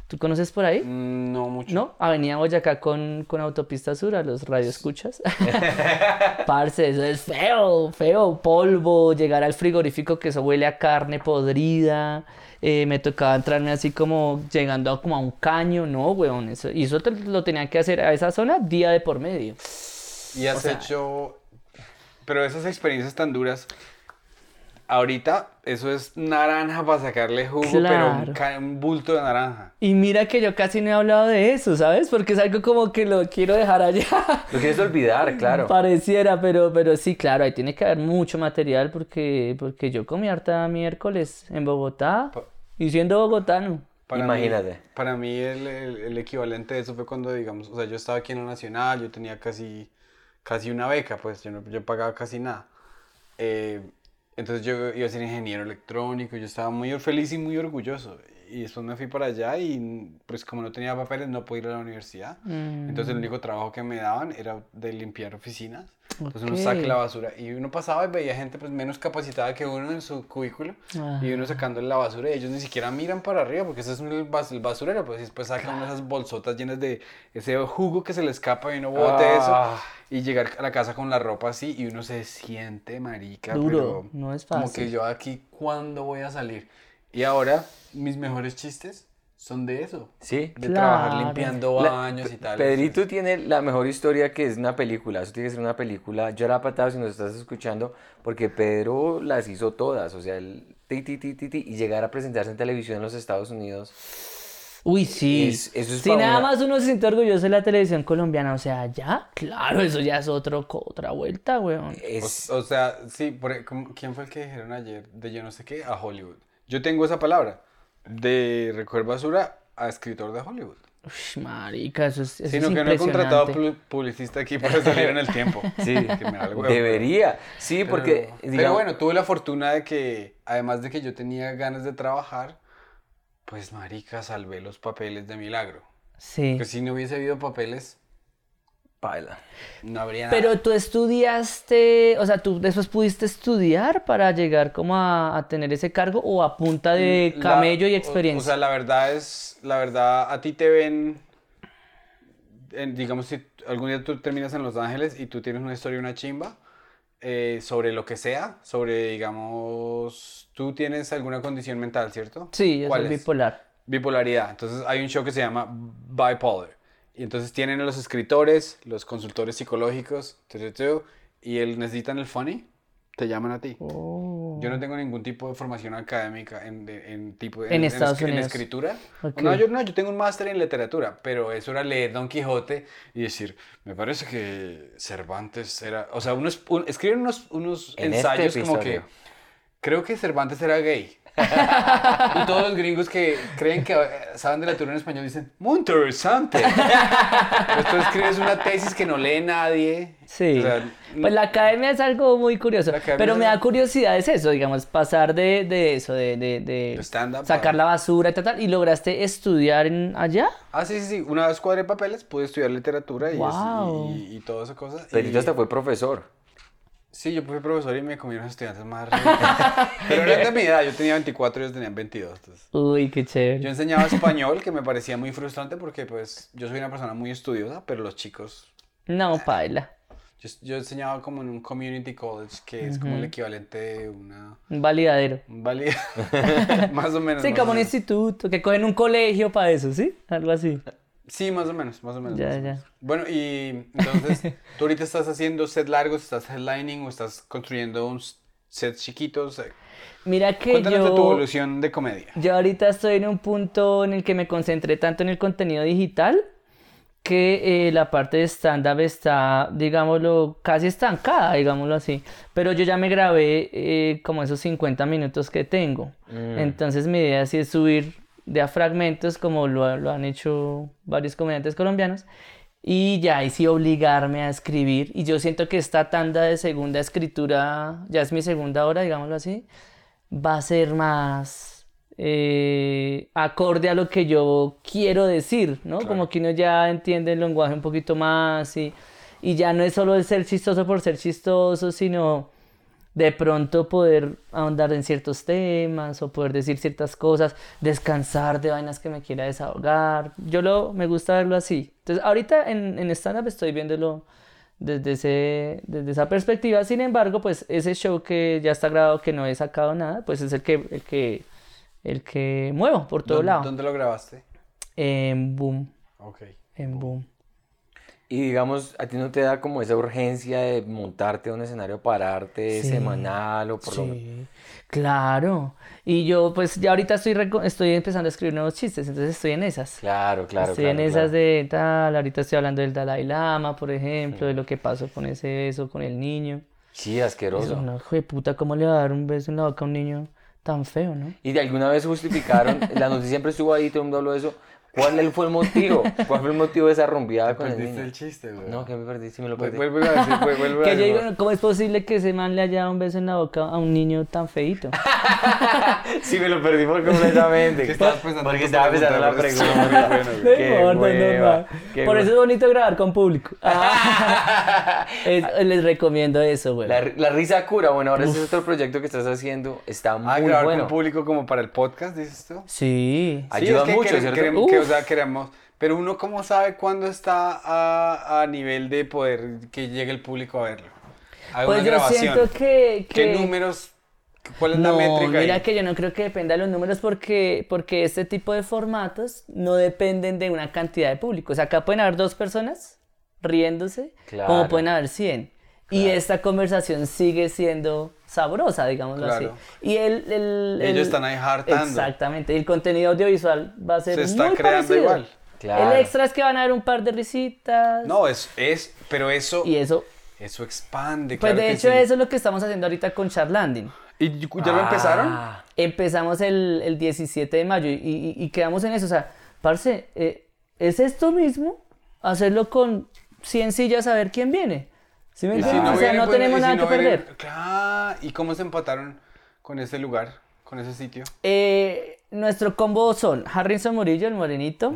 ¿Tú conoces por ahí? Mm, No mucho. ¿No? Avenida Boyacá con, con autopista sur, a los radioescuchas. Parce, eso es feo, feo. Polvo, llegar al frigorífico que eso huele a carne podrida. eh, me tocaba entrarme así como llegando a, como a un caño. No, weón. Eso, y eso te- lo tenían que hacer a esa zona día de por medio. Y has sea- hecho. Pero esas experiencias tan duras. Ahorita, eso es naranja para sacarle jugo, pero un, Claro. un bulto de naranja. Y mira que yo casi no he hablado de eso, ¿sabes? Porque es algo como que lo quiero dejar allá. Lo quieres olvidar, claro. Pareciera, pero, pero sí, claro, ahí tiene que haber mucho material porque, porque yo comí harta miércoles en Bogotá Pa- y siendo bogotano. Para Imagínate. Mí, para mí, el, el- el equivalente de eso fue cuando, digamos, o sea, yo estaba aquí en la Nacional, yo tenía casi, casi una beca, pues yo, no, yo pagaba casi nada. Eh, entonces yo iba a ser ingeniero electrónico, yo estaba muy feliz y muy orgulloso. Y después me fui para allá y, pues como no tenía papeles, no pude ir a la universidad. Mm. Entonces el único trabajo que me daban era de limpiar oficinas. Entonces uno Ok. saca la basura y uno pasaba y veía gente pues menos capacitada que uno en su cubículo y uno sacando la basura y ellos ni siquiera miran para arriba porque ese es el, bas- el basurero, pues y después sacan unas esas bolsotas llenas de ese jugo que se le escapa y uno bote Ah. eso y llegar a la casa con la ropa así y uno se siente marica, Duro, pero no es como fácil. que yo aquí cuándo voy a salir. Y ahora mis mejores chistes son de eso, Sí. de trabajar limpiando La- baños y tal. Pedrito tiene la mejor historia que es una película. Eso tiene que ser una película. Yo la patado si nos estás escuchando, porque Pedro las hizo todas. O sea, el ti, ti, ti, ti, ti, y llegar a presentarse en televisión en los Estados Unidos. Uy, sí. Es- eso es si nada una- más uno se siente orgulloso de la televisión colombiana, o sea, ya, claro, eso ya es otro, otra vuelta, weón. Es, O, o sea, sí, por, e- ¿quién fue el que dijeron ayer de yo no sé qué a Hollywood? Yo tengo esa palabra, de recoger basura a escritor de Hollywood. Uy, marica, eso es, eso Sino es que no he contratado publicista aquí para salir en el tiempo. sí, Que me debería. Sí, pero- porque, Pero, pero digamos, bueno, tuve la fortuna de que, además de que yo tenía ganas de trabajar, pues marica, salvé los papeles de milagro. Sí. Que si no hubiese habido papeles, baila. no habría nada. Pero tú estudiaste, o sea, tú después pudiste estudiar para llegar como a, a tener ese cargo o a punta de La- camello y o- experiencia. O, sea, la verdad es, la verdad, a ti te ven, en- digamos, si algún día tú terminas en Los Ángeles y tú tienes una historia, una chimba, eh, sobre lo que sea, sobre, digamos, tú tienes alguna condición mental, ¿cierto? sí, yo ¿Cuál soy es? bipolar. Bipolaridad. Entonces hay un show que se llama Bipolar. Y entonces tienen a los escritores, los consultores psicológicos, y el, necesitan el funny, te llaman a ti. Oh. Yo no tengo ningún tipo de formación académica en, de- en tipo En Estados es- en Unidos. escritura. No, yo no, yo tengo un máster en literatura, pero eso era leer Don Quijote y decir, me parece que Cervantes era, o sea, unos un- escriben unos unos En este ensayos como que creo que Cervantes era gay. Y todos los gringos que creen que eh, saben de literatura en español dicen, muy interesante. Pero tú escribes una tesis que no lee nadie. Sí. O sea, Pues la academia es algo muy curioso. La Pero me da algo- curiosidad es eso, digamos, pasar de, de eso, de, de, de sacar la basura y tal, tal. ¿Y lograste estudiar en allá? Ah, sí, sí, sí. Una vez cuadré papeles, pude estudiar literatura y, es- Wow. y, y toda esa cosa. Pedrito y- hasta fue profesor. Sí, yo fui profesor y me comí unos estudiantes más. Pero eran de mi edad, yo tenía 24 y ellos tenían 22. entonces. Uy, qué chévere. Yo enseñaba español, que me parecía muy frustrante porque pues yo soy una persona muy estudiosa, pero los chicos... No, paila. Yo, yo enseñaba como en un community college, que es como el equivalente de una... Un validadero. un valida- más o menos. Sí, como un menos. instituto, que cogen un colegio para eso, ¿sí? Algo así. Sí, más o menos, más o menos. Ya, o ya. Bueno, y entonces, ¿tú ahorita estás haciendo set largos, estás headlining o estás construyendo un set chiquitos? Eh, Mira que Cuéntanos de tu yo, evolución de comedia. yo ahorita estoy en un punto en el que me concentré tanto en el contenido digital que eh, la parte de stand-up está, digámoslo, casi estancada, digámoslo así. Pero yo ya me grabé eh, como esos 50 minutos que tengo. Entonces mi idea sí es subir de a fragmentos como lo, lo han hecho varios comediantes colombianos. Y ya, sí obligarme a escribir. Y yo siento que esta tanda de segunda escritura, ya es mi segunda hora, digámoslo así, va a ser más eh, acorde a lo que yo quiero decir, ¿no? Como que uno ya entiende el lenguaje un poquito más y, y ya no es solo el ser chistoso por ser chistoso, sino de pronto poder ahondar en ciertos temas o poder decir ciertas cosas, descansar de vainas que me quiera desahogar. Yo lo, me gusta verlo así. Entonces, ahorita en, en stand-up estoy viéndolo desde, ese, desde esa perspectiva. Sin embargo, pues ese show que ya está grabado, que no he sacado nada, pues es el que, el que, el que muevo por todo ¿Dónde, lado. ¿Dónde lo grabaste? En Boom, Ok. en Boom. Y digamos, a ti no te da como esa urgencia de montarte a un escenario, pararte Sí, semanal o por lo menos. Sí, claro. Y yo pues ya ahorita estoy, estoy empezando a escribir nuevos chistes, entonces estoy en esas. Claro, claro, Estoy claro. en claro. esas de tal, ahorita estoy hablando del Dalai Lama, por ejemplo, de lo que pasó con ese beso con el niño. Sí, asqueroso. no, hijo de puta, ¿cómo le va a dar un beso en la boca a un niño tan feo, no? Y de alguna vez justificaron, la noticia siempre estuvo ahí, todo el mundo habló de eso. ¿Cuál fue el motivo? ¿Cuál fue el motivo de esa rumbeada con el Perdiste niño? el chiste, güey. No, que me perdí, sí me lo perdí. Vuelve a decir, vu- vuelve a Que yo decir. digo, ¿cómo es posible que ese man le haya dado un beso en la boca a un niño tan feito? Sí, me lo perdí por completamente. ¿Qué estabas pensando Porque estaba pensando la pregunta? Muy bueno. Qué Por eso es bonito grabar con público. Es- les recomiendo eso, güey. La, risa cura. Bueno, ahora ese es otro proyecto que estás haciendo. Está muy Ah, grabar bueno. con público como para el podcast, dices tú. Sí. Ayuda mucho, ¿cierto? O sea, queremos, pero uno cómo sabe cuándo está a, a nivel de poder que llegue el público a verlo. Hay Pues una yo grabación. siento que, ¿Qué que- números? ¿Cuál es la No, métrica? mira ahí? que yo no creo que dependa de los números porque, porque este tipo de formatos no dependen de una cantidad de público. O sea, acá pueden haber dos personas riéndose, como Claro. pueden haber 100. Y esta conversación sigue siendo sabrosa, digámoslo Claro. así. Y el, el- Ellos el- están ahí hartando. Exactamente. Y el contenido audiovisual va a ser Se está muy creando parecido. igual. Claro. El extra es que van a haber un par de risitas. No, es, es, pero eso, Y eso, eso expande. pues claro de que hecho sí. eso es lo que estamos haciendo ahorita con Charlanding. ¿Y ya lo empezaron? Ah, Empezamos el, el 17 de mayo y, y- y quedamos en eso. O sea, parce, eh, es esto mismo, hacerlo con 100 sillas a ver quién viene. ¿Sí me si entiendes? o sea, vienen, no pues, tenemos y si nada no que vienen- perder. Claro. ¿Y cómo se empataron con ese lugar, con ese sitio? Eh, nuestro combo son Harrison Murillo, el morenito.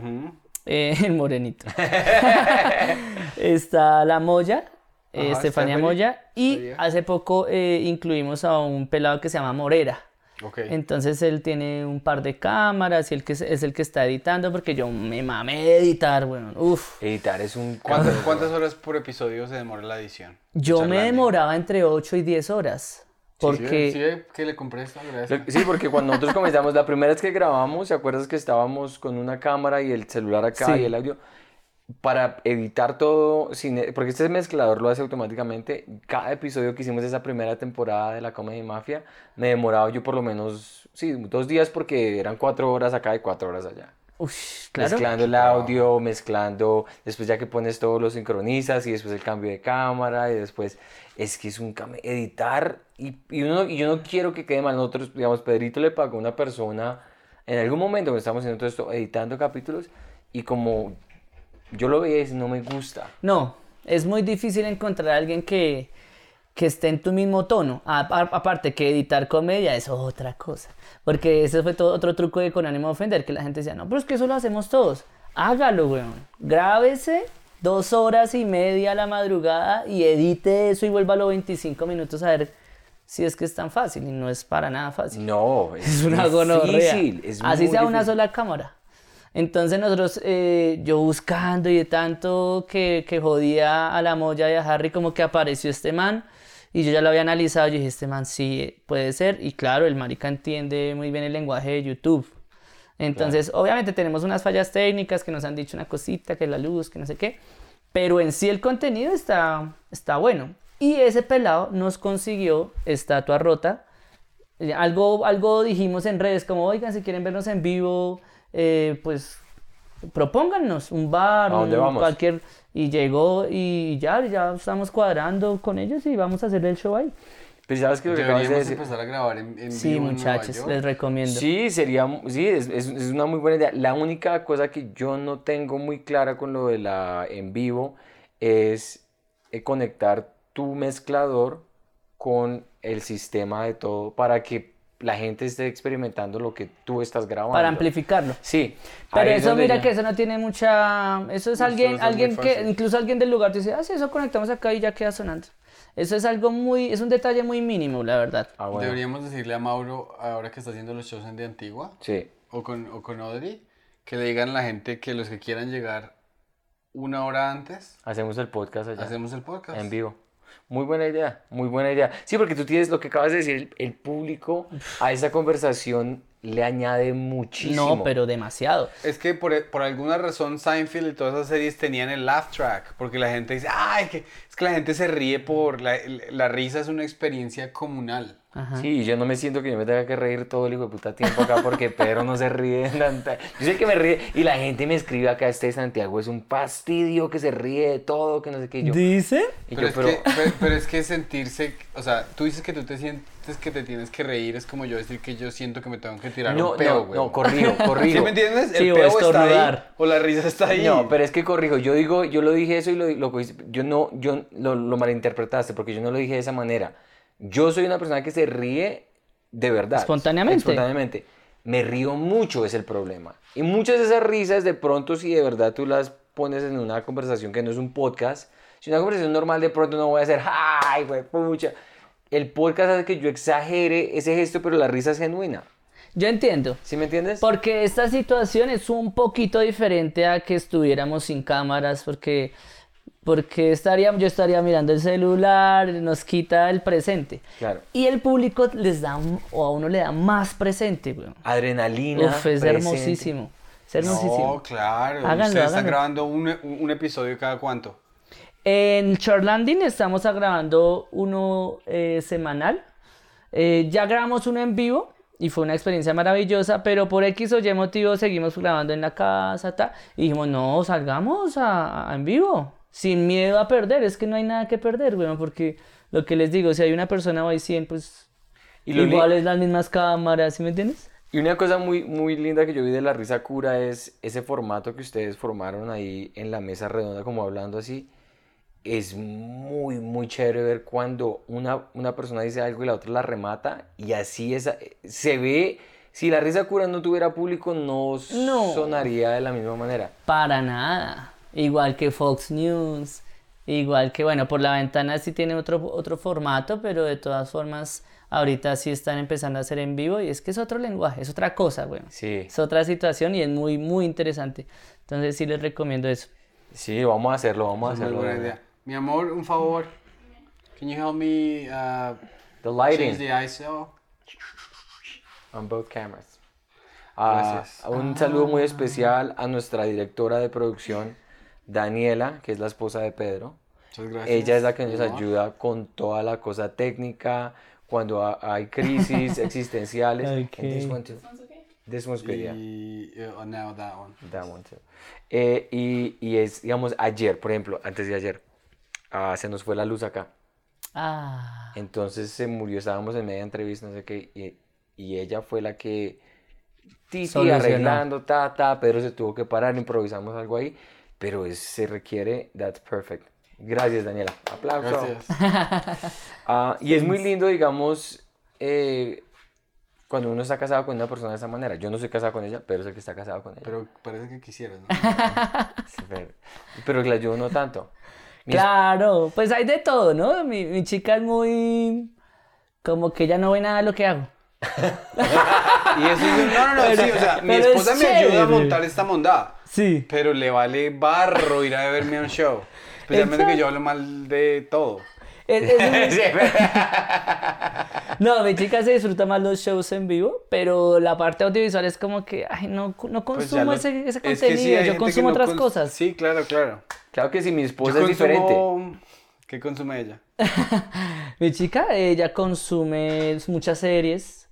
Eh, el morenito. Está la Moya, eh, Ajá. Moya. Y hace poco eh, incluimos a un pelado que se llama Morera. Ok. Entonces él tiene un par de cámaras y él que es, es el que está editando porque yo me mamé de editar, weón. Uf. editar es un... ¿Cuántas, ¿Cuántas horas por episodio se demora la edición? Yo me demoraba entre 8 y 10 horas. Porque... Sí, sí, que le compré esto, gracias. Sí, porque cuando nosotros comenzamos, la primera vez que grabamos, ¿te acuerdas que estábamos con una cámara y el celular acá Sí. y el audio? Para editar todo, sin, e, porque este mezclador lo hace automáticamente, cada episodio que hicimos de esa primera temporada de la Comedy Mafia, me demoraba yo por lo menos, sí, dos días porque eran cuatro horas acá y cuatro horas allá. Uf, claro. Mezclando el audio, mezclando, después ya que pones todo lo sincronizas y después el cambio de cámara y después es que es un cam- editar y, y, uno, y yo no quiero que quede mal. Nosotros, digamos, Pedrito le pagó a una persona en algún momento cuando estábamos haciendo todo esto, editando capítulos y como yo lo veía y no me gusta. No, es muy difícil encontrar a alguien que, que esté en tu mismo tono. A- a- aparte que editar comedia es otra cosa. Porque ese fue todo otro truco de con ánimo de ofender, que la gente decía, no, pero es que eso lo hacemos todos. Hágalo, weón. Grábese dos horas y media a la madrugada y edite eso y vuélvalo 25 minutos a ver si es que es tan fácil. Y no es para nada fácil. No, es, Es una gonorrea. difícil, es Así sea una sola cámara. Entonces nosotros, eh, yo buscando y de tanto que, que jodía a la moya y a Harry, como que apareció este man. Y yo ya lo había analizado, yo dije, este man sí puede ser. Y claro, el marica entiende muy bien el lenguaje de YouTube. Entonces, obviamente tenemos unas fallas técnicas que nos han dicho una cosita, que la luz, que no sé qué. Pero en sí el contenido está, está bueno. Y ese pelado nos consiguió estatua rota. Eh, Algo, algo dijimos en redes, como, oigan, si quieren vernos en vivo, eh, pues propónganos un bar, ¿A dónde un- vamos? cualquier... Y llegó y ya, ya estamos cuadrando con ellos y vamos a hacer el show ahí. Pues sabes que lo que acabas de Deberíamos decir. empezar a grabar en, en Sí, vivo en Nueva muchachos, York. les recomiendo. Sí, sería, sí, es, es- es una muy buena idea. La única cosa que yo no tengo muy clara con lo de la en vivo es eh, conectar tu mezclador con el sistema de todo para que la gente esté experimentando lo que tú estás grabando. Para amplificarlo. Sí. Pero es eso mira ya- que eso no tiene mucha... Eso es alguien, eso es muy alguien que, incluso alguien del lugar te dice, ah, sí, eso conectamos acá y ya queda sonando. Eso es algo muy, es un detalle muy mínimo, la verdad. Ah, bueno. Deberíamos decirle a Mauro, ahora que está haciendo los shows en de Antigua, Sí. o con, o con Audrey, que le digan a la gente que los que quieran llegar una hora antes, Hacemos el podcast allá. hacemos el podcast. En vivo. Muy buena idea, muy buena idea. Sí, porque tú tienes lo que acabas de decir, el, el público a esa conversación le añade muchísimo. No, pero demasiado. Es que por, por alguna razón Seinfeld y todas esas series tenían el laugh track, porque la gente dice, ay, que, es que la gente se ríe por, la, la risa es una experiencia comunal. Ajá. Sí, y yo no me siento que yo me tenga que reír todo el hijo de puta tiempo acá porque Pedro no se ríe. de tanta- Yo sé que me ríe y la gente me escribe acá, este Santiago es un fastidio que se ríe de todo, que no sé qué. Yo, ¿Dice? y Pero, yo, es pero- que, pero, pero es que sentirse, o sea, tú dices que tú te sientes que te tienes que reír, es como yo decir que yo siento que me tengo que tirar no, un peo, no, güey. no, corrijo, ¿Sí corrijo. me entiendes? Sí, El o peo está ahí, o la risa está ahí. No, pero es que corrijo, yo digo, yo lo dije eso y lo, lo yo no, yo lo, lo malinterpretaste porque yo no lo dije de esa manera. Yo soy una persona que se ríe de verdad. Espontáneamente. Espontáneamente. Me río mucho, es el problema. Y muchas de esas risas, de pronto, si de verdad tú las pones en una conversación que no es un podcast, si una conversación normal, de pronto no voy a hacer, ¡ay, güey, pucha! El podcast hace que yo exagere ese gesto, pero la risa es genuina. Yo entiendo. ¿Sí me entiendes? Porque esta situación es un poquito diferente a que estuviéramos sin cámaras, porque, porque estaría, yo estaría mirando el celular, nos quita el presente. Claro. Y el público les da, o a uno le da más presente, weón. Adrenalina. Uf, es presente. hermosísimo. Es hermosísimo. No, claro. Háganlo, Ustedes están háganlo. grabando un, un- episodio cada cuánto. En Short Landing estamos grabando uno eh, semanal. Eh, ya grabamos uno en vivo y fue una experiencia maravillosa, pero por X o Y motivo seguimos grabando en la casa ta, y dijimos, no, salgamos a, a- en vivo, sin miedo a perder. Es que no hay nada que perder, bueno, porque lo que les digo, si hay una persona o hay 100, pues Y igual es las mismas cámaras, ¿sí me entiendes? Y una cosa muy, muy linda que yo vi de la risa cura es ese formato que ustedes formaron ahí en la mesa redonda, como hablando así. Es muy, muy chévere ver cuando una, una persona dice algo y la otra la remata. Y así es, se ve, si la risa cura no tuviera público, no, No. sonaría de la misma manera. Para nada. Igual que Fox News. Igual que, bueno, por la ventana sí tiene otro, otro formato, pero de todas formas, ahorita sí están empezando a hacer en vivo y es que es otro lenguaje, es otra cosa, güey. Sí, Es otra situación y es muy, muy interesante. Entonces sí les recomiendo eso. sí, vamos a hacerlo, vamos a Es muy hacerlo. buena idea. Mi amor, un favor. Can you help me uh, The change lighting the ISO? on both cameras. Ah, Gracias. un saludo muy especial a nuestra directora de producción, Daniela, que es la esposa de Pedro. Muchas gracias. Ella es la que nos ayuda con toda la cosa técnica, cuando ha- hay crisis existenciales. And this Ok. one too. This one's good, yeah. Y, uh, now that one. That one too. Eh, y, y es, digamos, ayer, por ejemplo, antes de ayer, ah, se nos fue la luz acá. Ah, Entonces se murió, estábamos en media entrevista, no sé qué, y, y ella fue la que, titi, arreglando, ta, ta, Pedro se tuvo que parar, improvisamos algo ahí, pero es- se requiere, that's perfect. Gracias, Daniela. Aplauso. Gracias. Ah, y es muy lindo, digamos, eh, cuando uno está casado con una persona de esa manera. Yo no soy casado con ella, pero es el que está casado con ella. Pero parece que quisieras, ¿no? Pero, pero que la ayudo no tanto. Mi es- claro, pues hay de todo, ¿no? Mi, mi chica es muy... Como que ella no ve nada de lo que hago. Y eso es no, no, no, Pero- sí, o sea, mi pero es esposa me ayuda a montar esta mondada. Sí. Pero le vale barro ir a verme a un show. Especialmente que yo hablo mal de todo. Es- es un- No, mi chica se disfruta más los shows en vivo, pero la parte audiovisual es como que, ay, no, no Pues consumo lo- ese, ese es que sí, contenido, yo consumo no otras cons- cosas. Sí, claro, claro. Claro que sí, mi Yo esposa es diferente. ¿Qué consume ella? Mi chica, ella consume muchas series,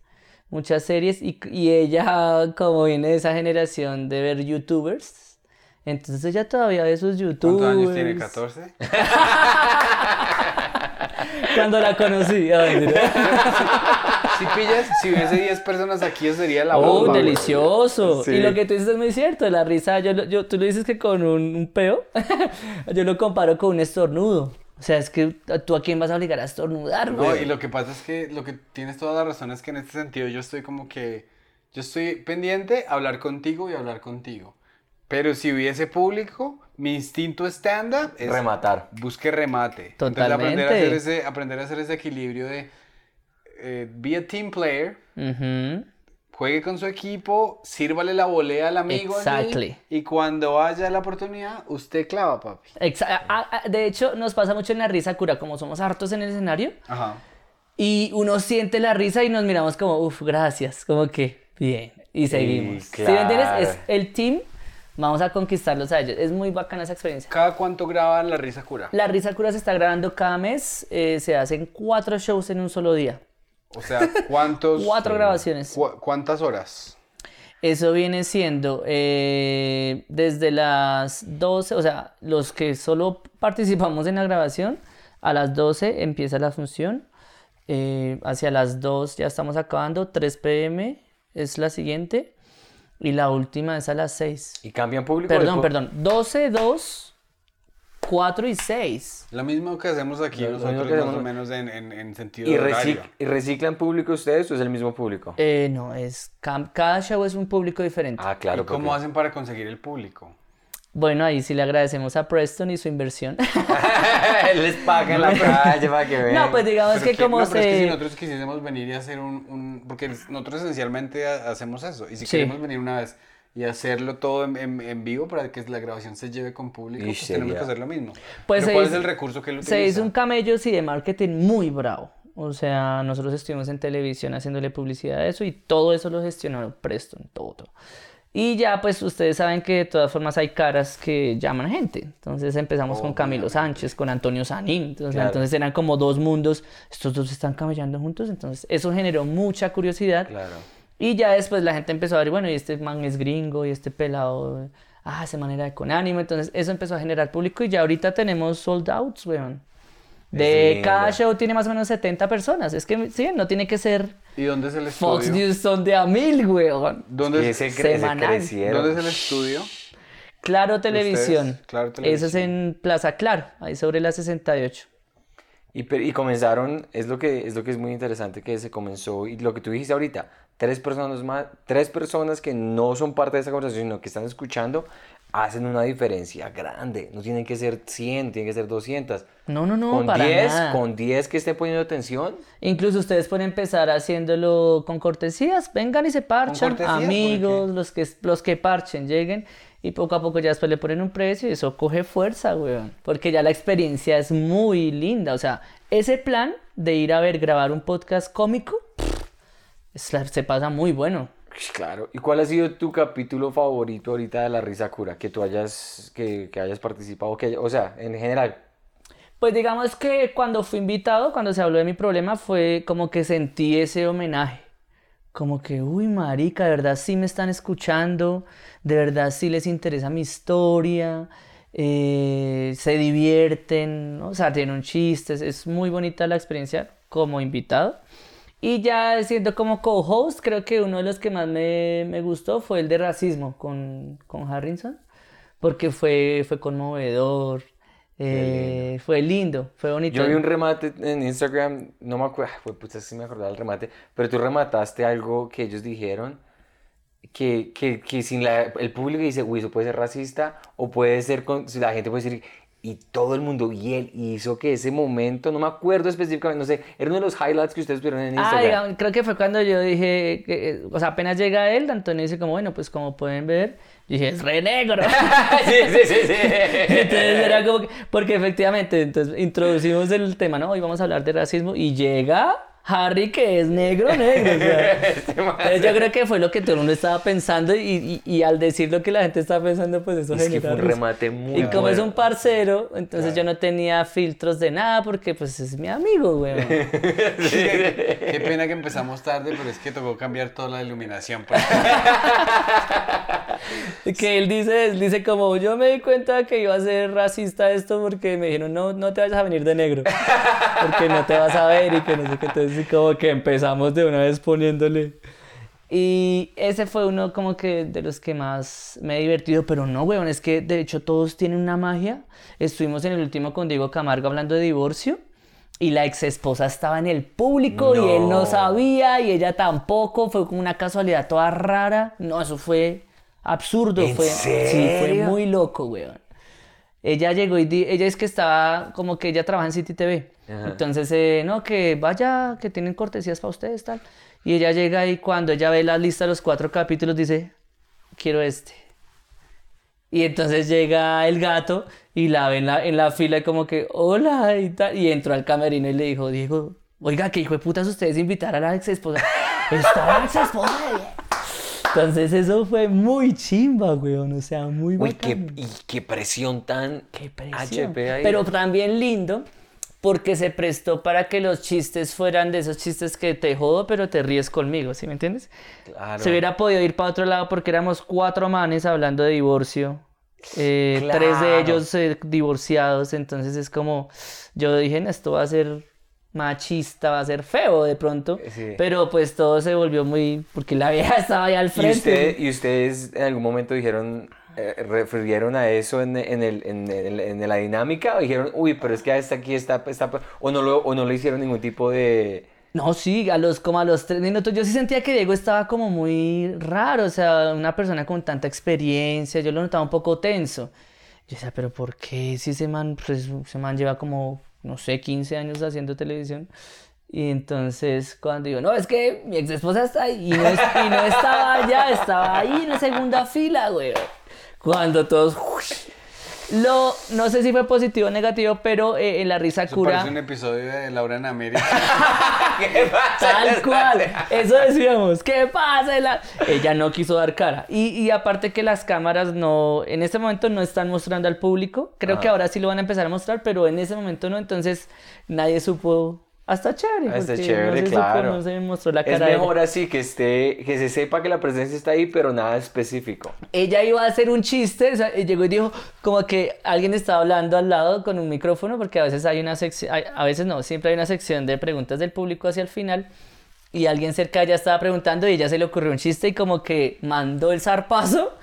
muchas series, y, y ella, como viene de esa generación de ver youtubers, entonces ella todavía ve sus youtubers. ¿Cuántos años tiene? ¿14? Cuando la conocí. Si pillas, si hubiese 10 personas aquí, eso sería la Oh, bomba. güey. delicioso. Sí. Y lo que tú dices es muy cierto, la risa, yo, yo, tú lo dices que con un, un peo, yo lo comparo con un estornudo. O sea, es que tú a quién vas a obligar a estornudar, No, güey. y lo que pasa es que lo que tienes toda la razón es que en este sentido yo estoy como que, yo estoy pendiente a hablar contigo y hablar contigo. Pero si hubiese público, mi instinto stand-up es Rematar. busque remate. Entonces aprender a Totalmente. hacer ese, aprender a hacer ese equilibrio de eh, be a team player, Ujú. Juegue con su equipo, sírvale la volea al amigo allí, Exactly. y cuando haya la oportunidad, usted clava, papi. Exa- ah, de hecho, nos pasa mucho en la risa cura, como somos hartos en el escenario, Ajá. y uno siente la risa y nos miramos como, uff, gracias, como que, bien, y seguimos. ¿Sí claro. Es el team, vamos a conquistarlos a ellos. Es muy bacana esa experiencia. ¿Cada cuánto graban la risa cura? La risa cura se está grabando cada mes, eh, se hacen cuatro shows en un solo día. O sea, ¿cuántos? Cuatro grabaciones. cu- ¿Cuántas horas? Eso viene siendo eh, desde las 12, o sea, los que solo participamos en la grabación, a las 12 empieza la función, eh, hacia las 2 ya estamos acabando, 3 pm es la siguiente y la última es a las 6. ¿Y cambian público? Perdón, Después- perdón, 12, 2, 4 y 6. Lo mismo que hacemos aquí Lo- nosotros, que más o hacemos- menos en, en, en sentido ¿Y, de recic- horario. ¿Y reciclan público ustedes o es el mismo público? Eh, no, es cada show es un público diferente. Ah, claro. ¿Y cómo porque- hacen para conseguir el público? Bueno, ahí sí le agradecemos a Preston y su inversión. Les pagan la calle para que vean. no, pues digamos Pero que que- como no, pero es que si se... nosotros quisiésemos venir y hacer un, un- Porque nosotros esencialmente ha- hacemos eso. Y si Sí. queremos venir una vez y hacerlo todo en, en- en vivo para que la grabación se lleve con público, Ish, pues tenemos que hacer lo mismo. Pues Pero ¿Cuál hizo- es el recurso que él utiliza? Se hizo un camello, sí, de marketing muy bravo. O sea, nosotros estuvimos en televisión haciéndole publicidad a eso y todo eso lo gestionó Preston, todo. Y ya, pues ustedes saben que de todas formas hay caras que llaman gente. Entonces empezamos con Camilo Sánchez, con Antonio Sanín. Entonces, Claro. entonces eran como dos mundos. Estos dos están camellando juntos. Entonces eso generó mucha curiosidad. Claro. Y ya después la gente empezó a ver, bueno, y este man es gringo, y este pelado, ah, esa manera de con ánimo. Entonces eso empezó a generar público y ya ahorita tenemos sold outs, weón. De Es cada lindo. show tiene más o menos 70 personas. Es que, sí, no tiene que ser ¿Y dónde es el Fox estudio? News son de a mil, weón. ¿Dónde, es, ese, cre- Semanal. crecieron. ¿Dónde es el estudio? Claro Televisión. Claro Eso Televisión. es en Plaza Claro, ahí sobre la 68. Y, y comenzaron, es lo, que, es lo que es muy interesante que se comenzó, y lo que tú dijiste ahorita, tres personas más, tres personas que no son parte de esa conversación, sino que están escuchando, hacen una diferencia grande. No tienen que ser 100, tienen que ser 200. No, no, no, con para 10, nada. con 10 que estén poniendo atención, Incluso ustedes pueden empezar haciéndolo con cortesías, vengan y se parchan, cortesías, ¿por amigos, los que, los que parchen, lleguen y poco a poco ya después le ponen un precio y eso coge fuerza, weón. Porque ya la experiencia es muy linda, o sea, ese plan de ir a ver grabar un podcast cómico, pff, se pasa muy bueno. Claro. ¿Y cuál ha sido tu capítulo favorito ahorita de La Risa Cura? Que tú hayas, que, que hayas participado, que, o sea, en general. Pues digamos que cuando fui invitado, cuando se habló de mi problema, fue como que sentí ese homenaje. Como que, uy, marica, de verdad sí me están escuchando, de verdad sí les interesa mi historia, eh, se divierten, ¿no? o sea, tienen chistes, es muy bonita la experiencia como invitado. Y ya siendo como co-host, creo que uno de los que más me, me gustó fue el de racismo con, con Harrison, porque fue, fue conmovedor, eh, fue lindo, fue bonito. Yo vi un remate en Instagram, no me acuerdo, fue puta si me acordaba del remate, pero tú remataste algo que ellos dijeron que, que, que sin la, el público dice, uy, eso puede ser racista, o puede ser, con, si la gente puede decir, y todo el mundo, y él hizo que ese momento, no me acuerdo específicamente, no sé, era uno de los highlights que ustedes vieron en Ah, Instagram. digamos, creo que fue cuando yo dije, que, eh, o sea, apenas llega él, Antonio dice como, bueno, pues como pueden ver, yo dije, es re negro. sí, sí, sí, sí. Entonces era como que, porque efectivamente, entonces introducimos el tema, ¿no? Hoy vamos a hablar de racismo y llega Harry que es negro, negro. o sea. Este Entonces yo creo que fue lo que todo el mundo estaba pensando y, y- y al decir lo que la gente estaba pensando, pues eso Es que fue un remate muy Y como es un parcero, entonces yo no tenía filtros de nada porque pues es mi amigo, güey. Qué pena que empezamos tarde, pero es que tocó cambiar toda la iluminación. pues. Que él dice, él dice como, yo me di cuenta que iba a ser racista esto porque me dijeron, no, no te vayas a venir de negro, porque no te vas a ver y que no sé qué, entonces sí, como que empezamos de una vez poniéndole. Y ese fue uno como que de los que más me he divertido, pero no, weón, es que de hecho todos tienen una magia. Estuvimos en el último con Diego Camargo hablando de divorcio. Y la ex esposa estaba en el público y él no No. sabía y ella tampoco. Fue como una casualidad toda rara. No, eso fue absurdo. ¿En fue, Sí, fue muy loco, weón. Ella llegó y di- ella es que estaba como que ella trabaja en City TV. Ajá. Entonces, eh, no, que vaya, que tienen cortesías para ustedes, tal. Y ella llega y cuando ella ve la lista de los cuatro capítulos dice, quiero este. Y entonces llega el gato y la ve en la, en la fila y como que, hola, y tal. Y entró al camerino y le dijo, Diego, oiga, que hijo de putas ustedes invitar a la ex esposa. Está la ex esposa. Entonces eso fue muy chimba, weón. O sea, muy Uy, qué, y qué presión tan Qué presión. HP ahí. Pero también lindo porque se prestó para que los chistes fueran de esos chistes que te jodo, pero te ríes conmigo, ¿sí me entiendes? Claro. Se hubiera podido ir para otro lado porque éramos cuatro manes hablando de divorcio. eh, Tres de Claro. ellos eh, divorciados, entonces es como, yo dije, "No, esto va a ser machista, va a ser feo de pronto, Sí. pero pues todo se volvió muy, porque la vieja estaba ahí al ¿Y, frente. usted- y ustedes en algún momento dijeron, eh, refirieron a eso en, en el, en, en la dinámica o dijeron, uy, pero es que hasta aquí está, está o, no lo, o no le hicieron ningún tipo de... No, sí, a los, como a los tres minutos. Yo sí sentía que Diego estaba como muy raro, o sea, una persona con tanta experiencia, yo lo notaba un poco tenso. Yo decía, pero ¿por qué si ese man, pues, ese man lleva como, no sé, 15 años haciendo televisión? Y entonces cuando digo, no, es que mi ex esposa está ahí, y no, y no estaba allá, estaba ahí en la segunda fila, güey. Cuando todos... Lo, no sé si fue positivo o negativo, pero eh, en la risa Eso cura... parece un episodio de Laura en América. ¿Qué pasa? Tal cual, eso decíamos, ¿qué pasa? La- Ella no quiso dar cara. Y, y aparte que las cámaras no, en este momento no están mostrando al público, creo que ahora sí lo van a empezar a mostrar, pero en ese momento no, entonces nadie supo, hasta chévere. Ah, está porque chévere, no se supo, claro. no se mostró la Es cara de ella. mejor así que esté, que se sepa que la presencia está ahí, pero nada específico. ella iba a hacer un chiste, o sea, y llegó y dijo como que alguien estaba hablando al lado con un micrófono, porque a veces hay una sección, a veces no, siempre hay una sección de preguntas del público hacia el final, y alguien cerca de ella estaba preguntando y ella se le ocurrió un chiste y como que mandó el zarpazo,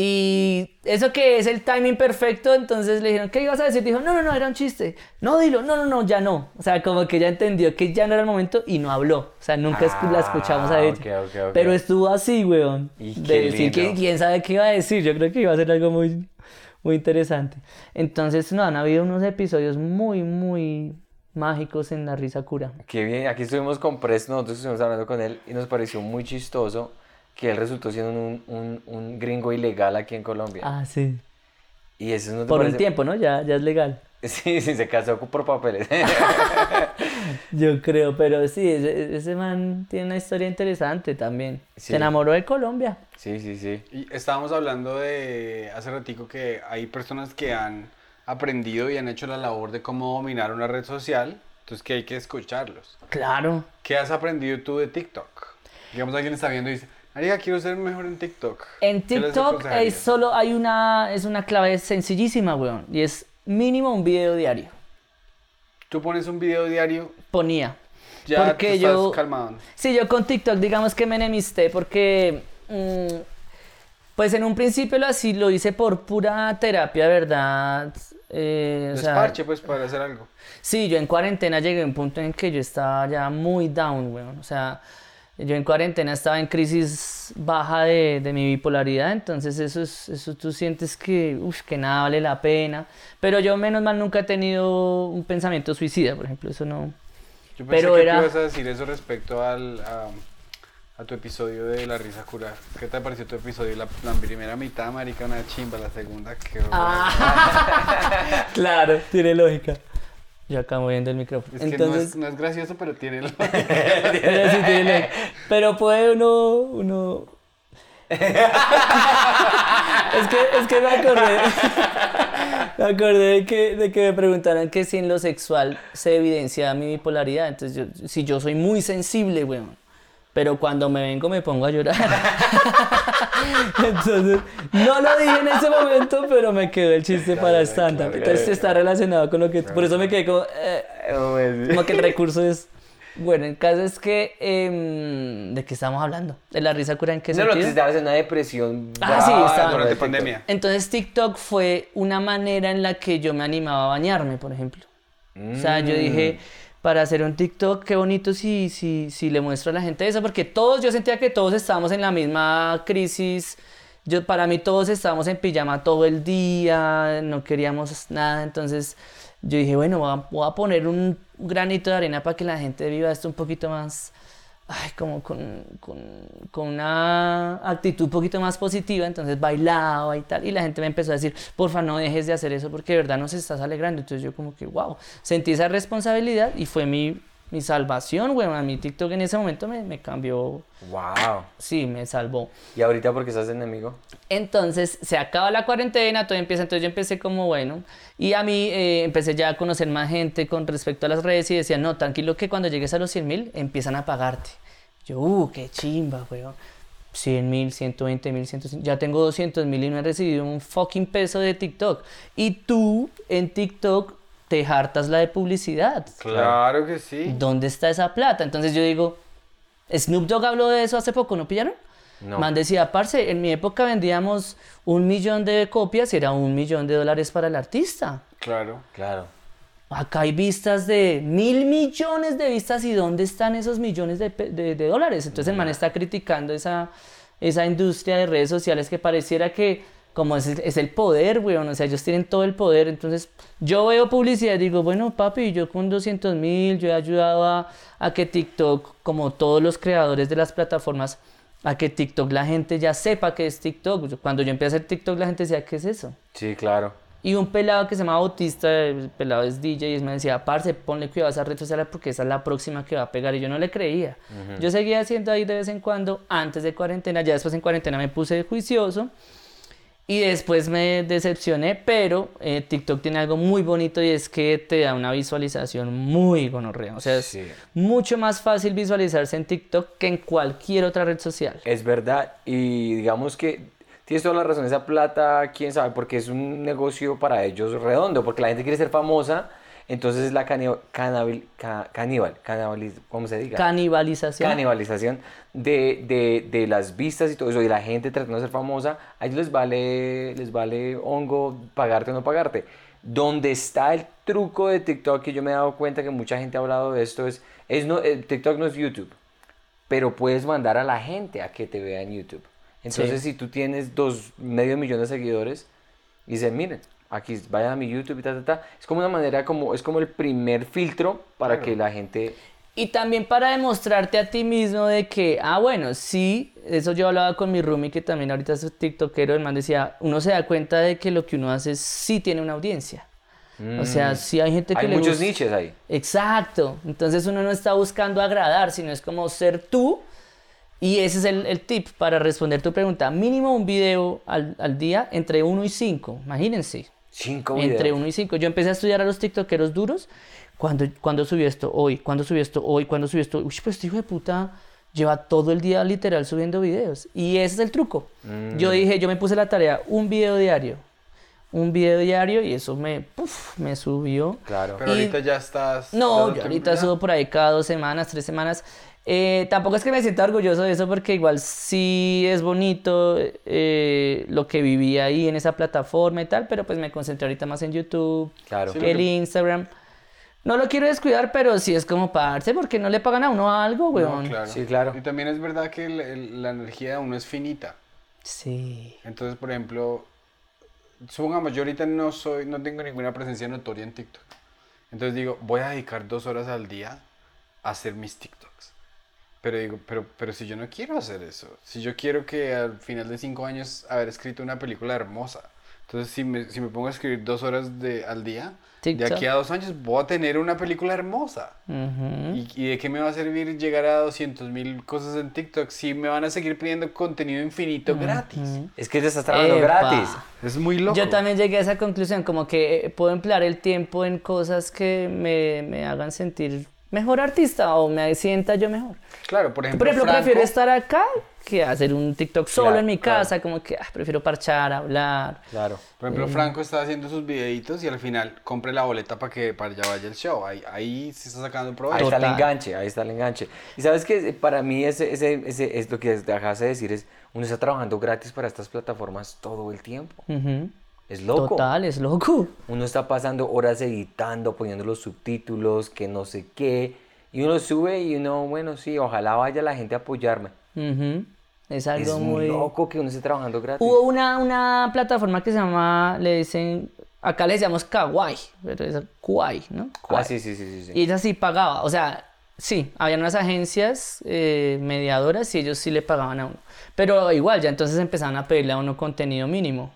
y eso que es el timing perfecto, entonces le dijeron, ¿qué ibas a decir? Dijo, no, no, no, era un chiste. No, dilo, no, no, no, ya no. O sea, como que ella entendió que ya no era el momento y no habló. O sea, nunca escu- la escuchamos a Ah, ella. ok, ok, ok. Pero estuvo así, weón. Y de decir que quién sabe qué iba a decir. Yo creo que iba a ser algo muy, muy interesante. Entonces, no, han habido unos episodios muy, muy mágicos en La Risa Cura. Qué bien, aquí estuvimos con Pres, nosotros estuvimos hablando con él y nos pareció muy chistoso que él resultó siendo un, un, un gringo ilegal aquí en Colombia. Ah, sí. Y eso no te Por un parece- tiempo, ¿no? Ya, ya es legal. Sí, sí, se casó por papeles. Yo creo, pero sí, ese, ese man tiene una historia interesante también. Sí. Se enamoró de Colombia. Sí, sí, sí. Y estábamos hablando de hace ratico que hay personas que han aprendido y han hecho la labor de cómo dominar una red social, entonces que hay que escucharlos. Claro. ¿Qué has aprendido tú de TikTok? Digamos, alguien está viendo y dice, María, quiero ser mejor en TikTok. En ¿Qué les TikTok es solo hay una, es una clave sencillísima, weón. Y es mínimo un video diario. Tú pones un video diario, Ponía. ya Porque estás yo- calmado. Sí, yo con TikTok, digamos que me enemisté porque, mm, pues en un principio lo así lo hice por pura terapia, ¿verdad? Eh, o sea, Desparche, pues, para hacer algo. Sí, yo en cuarentena llegué a un punto en que yo estaba ya muy down, weón. O sea, Yo en cuarentena estaba en crisis baja de, de mi bipolaridad, entonces eso es, eso tú sientes que, uf, que nada vale la pena. Pero yo menos mal nunca he tenido un pensamiento suicida, por ejemplo, eso no. Yo pensé Pero que era- ibas a decir eso respecto al, a, a tu episodio de La Risa Cura. ¿Qué te pareció tu episodio? La, la primera mitad, marica, una chimba. La segunda, qué horror. Ah. claro, tiene lógica. Yo acá moviendo el micrófono. Es que no, es, no es gracioso, pero tiene. Pero puede uno, uno... es que, es que me acordé, me acordé de que, de que me preguntaran que si en lo sexual se evidencia mi bipolaridad. Entonces, yo, si yo soy muy sensible, weón. Pero cuando me vengo me pongo a llorar. Entonces, no lo dije en ese momento, pero me quedó el chiste para stand-up. Entonces está relacionado con lo que... Por eso me quedé como... eh, como que el recurso es. Bueno, el caso es que. em, ¿De qué estamos hablando? ¿De la risa cura en qué No, lo que sentido? estabas en una depresión. Ah, sí, estaba- Durante TikTok. pandemia. Entonces, TikTok fue una manera en la que yo me animaba a bañarme, por ejemplo. O sea, yo dije, para hacer un TikTok, qué bonito si, si, si le muestro a la gente eso, porque todos, yo sentía que todos estábamos en la misma crisis. Yo, para mí todos estábamos en pijama todo el día, no queríamos nada, entonces yo dije, bueno, voy a, voy a poner un granito de arena para que la gente viva esto un poquito más, ay, como con, con, con una actitud un poquito más positiva, entonces bailaba y tal, y la gente me empezó a decir, porfa, no dejes de hacer eso porque de verdad nos estás alegrando, entonces yo como que, wow, sentí esa responsabilidad y fue mi, mi salvación, weón, a mi TikTok en ese momento me, me cambió, Wow. sí, me salvó. ¿Y ahorita por qué estás enemigo? Entonces se acaba la cuarentena, todo empieza, entonces yo empecé como bueno, y a mí eh, empecé ya a conocer más gente con respecto a las redes y decía, no, tranquilo que cuando llegues a los 100 mil empiezan a pagarte. Yo, uh, qué chimba, weón. 100 mil, 120 mil, 150 ya tengo 200 mil y no he recibido un fucking peso de TikTok. Y tú en TikTok te hartas la de publicidad. Claro que sí. ¿Dónde está esa plata? Entonces yo digo, Snoop Dogg habló de eso hace poco, ¿no pillaron? No. Man decía, parce, en mi época vendíamos un millón de copias y era un millón de dólares para el artista. Claro. Claro. Acá hay vistas de mil millones de vistas y ¿dónde están esos millones de, pe- de- de dólares? Entonces el man está criticando esa, esa industria de redes sociales que pareciera que como es, es el poder, weón, o sea, ellos tienen todo el poder. Entonces yo veo publicidad y digo, bueno, papi, yo con 200 mil, yo he ayudado a, a que TikTok, como todos los creadores de las plataformas, a que TikTok la gente ya sepa que es TikTok. Cuando yo empecé a hacer TikTok la gente decía, ¿qué es eso? Sí, claro. Y un pelado que se llama Bautista, el pelado es DJ, y me decía, parce, ponle cuidado a esa red social porque esa es la próxima que va a pegar. Y yo no le creía. Yo seguía haciendo ahí de vez en cuando, antes de cuarentena, ya después en cuarentena me puse juicioso. Y después me decepcioné, pero eh, TikTok tiene algo muy bonito y es que te da una visualización muy gonorrea. O sea, es mucho más fácil visualizarse en TikTok que en cualquier otra red social. Es verdad. Y digamos que tienes toda la razón. Esa plata, quién sabe, porque es un negocio para ellos redondo. Porque la gente quiere ser famosa. Entonces es la caníbal, caníbal, ca- caníbal, canibaliz- ¿cómo se diga? Canibalización. canibalización de, de, de las vistas y todo eso, y la gente tratando de ser famosa, a ellos les vale, les vale hongo pagarte o no pagarte. Donde está el truco de TikTok, que yo me he dado cuenta que mucha gente ha hablado de esto, es, es no, eh, TikTok no es YouTube, pero puedes mandar a la gente a que te vea en YouTube. Entonces, si tú tienes dos, medio millón de seguidores, y dicen, miren, aquí vayan a mi YouTube y ta, ta, ta, es como una manera, como, es como el primer filtro para que la gente... Y también para demostrarte a ti mismo de que, ah, bueno, sí, eso yo hablaba con mi roomie que también ahorita es tiktokero, el man decía, uno se da cuenta de que lo que uno hace sí tiene una audiencia. O sea, sí hay gente que Mm. Hay le muchos gusta- nichos ahí. Exacto. Entonces uno no está buscando agradar, sino es como ser tú. Y ese es el, el tip para responder tu pregunta. Mínimo un video al, al día entre 1 y 5. Imagínense. Cinco videos. Entre 1 y 5. Yo empecé a estudiar a los tiktokeros duros. Cuando, cuando subió esto hoy, cuando subió esto hoy, cuando subió esto. Uy, pues este hijo de puta lleva todo el día literal subiendo videos. Y ese es el truco. Yo dije, yo me puse la tarea, un video diario. Un video diario y eso me, puf, me subió. Claro. Pero Y- ahorita ya estás. No, yo ahorita subo por ahí cada dos semanas, tres semanas. Eh, tampoco es que me sienta orgulloso de eso porque igual sí es bonito eh, lo que viví ahí en esa plataforma y tal, pero pues me concentré ahorita más en YouTube, Claro. Sí, que el Instagram. No lo quiero descuidar, pero sí es como parce, porque no le pagan a uno algo, No, weón. claro. Sí, claro. Y también es verdad que el- el- la energía de uno es finita. Sí. Entonces, por ejemplo, supongamos, yo ahorita no soy, no tengo ninguna presencia notoria en TikTok. Entonces digo, voy a dedicar dos horas al día a hacer mis TikToks. Pero digo, pero, pero si yo no quiero hacer eso, si yo quiero que al final de cinco años haber escrito una película hermosa, entonces si me, si me pongo a escribir dos horas de, al día, de TikTok. aquí a dos años voy a tener una película hermosa. ¿Y, y de qué me va a servir llegar a 200 mil cosas en TikTok si me van a seguir pidiendo contenido infinito gratis? Es que te estás trabajando Epa. gratis. Es muy loco. Yo también llegué a esa conclusión, como que puedo emplear el tiempo en cosas que me, me hagan sentir mejor artista o me sienta yo mejor. Claro, por ejemplo, Por ejemplo, Franco- prefiero estar acá que hacer un TikTok solo Claro, en mi claro. casa, como que ah, prefiero parchar, hablar. Claro. Por ejemplo, Franco está haciendo sus videitos y al final compre la boleta para que para allá vaya el show. Ahí, ahí se está sacando Ahí provecho. está el enganche, ahí está el enganche. Y sabes que para mí ese, ese, ese, es lo que dejas de decir, es uno está trabajando gratis para estas plataformas todo el tiempo. Ujú. Es loco. Total, es loco. Uno está pasando horas editando, poniendo los subtítulos, que no sé qué. Y uno sube y uno, bueno, sí, ojalá vaya la gente a apoyarme. Es algo Es muy loco que uno esté trabajando gratis. Hubo una, una plataforma que se llama, le dicen, acá le decíamos Kawaii, pero es Kawaii, ¿no? Ah, Kawaii. sí, sí, sí, sí. sí. Y ella sí pagaba, o sea, sí, habían unas agencias eh, mediadoras y ellos sí le pagaban a uno. Pero igual, ya entonces empezaban a pedirle a uno contenido mínimo.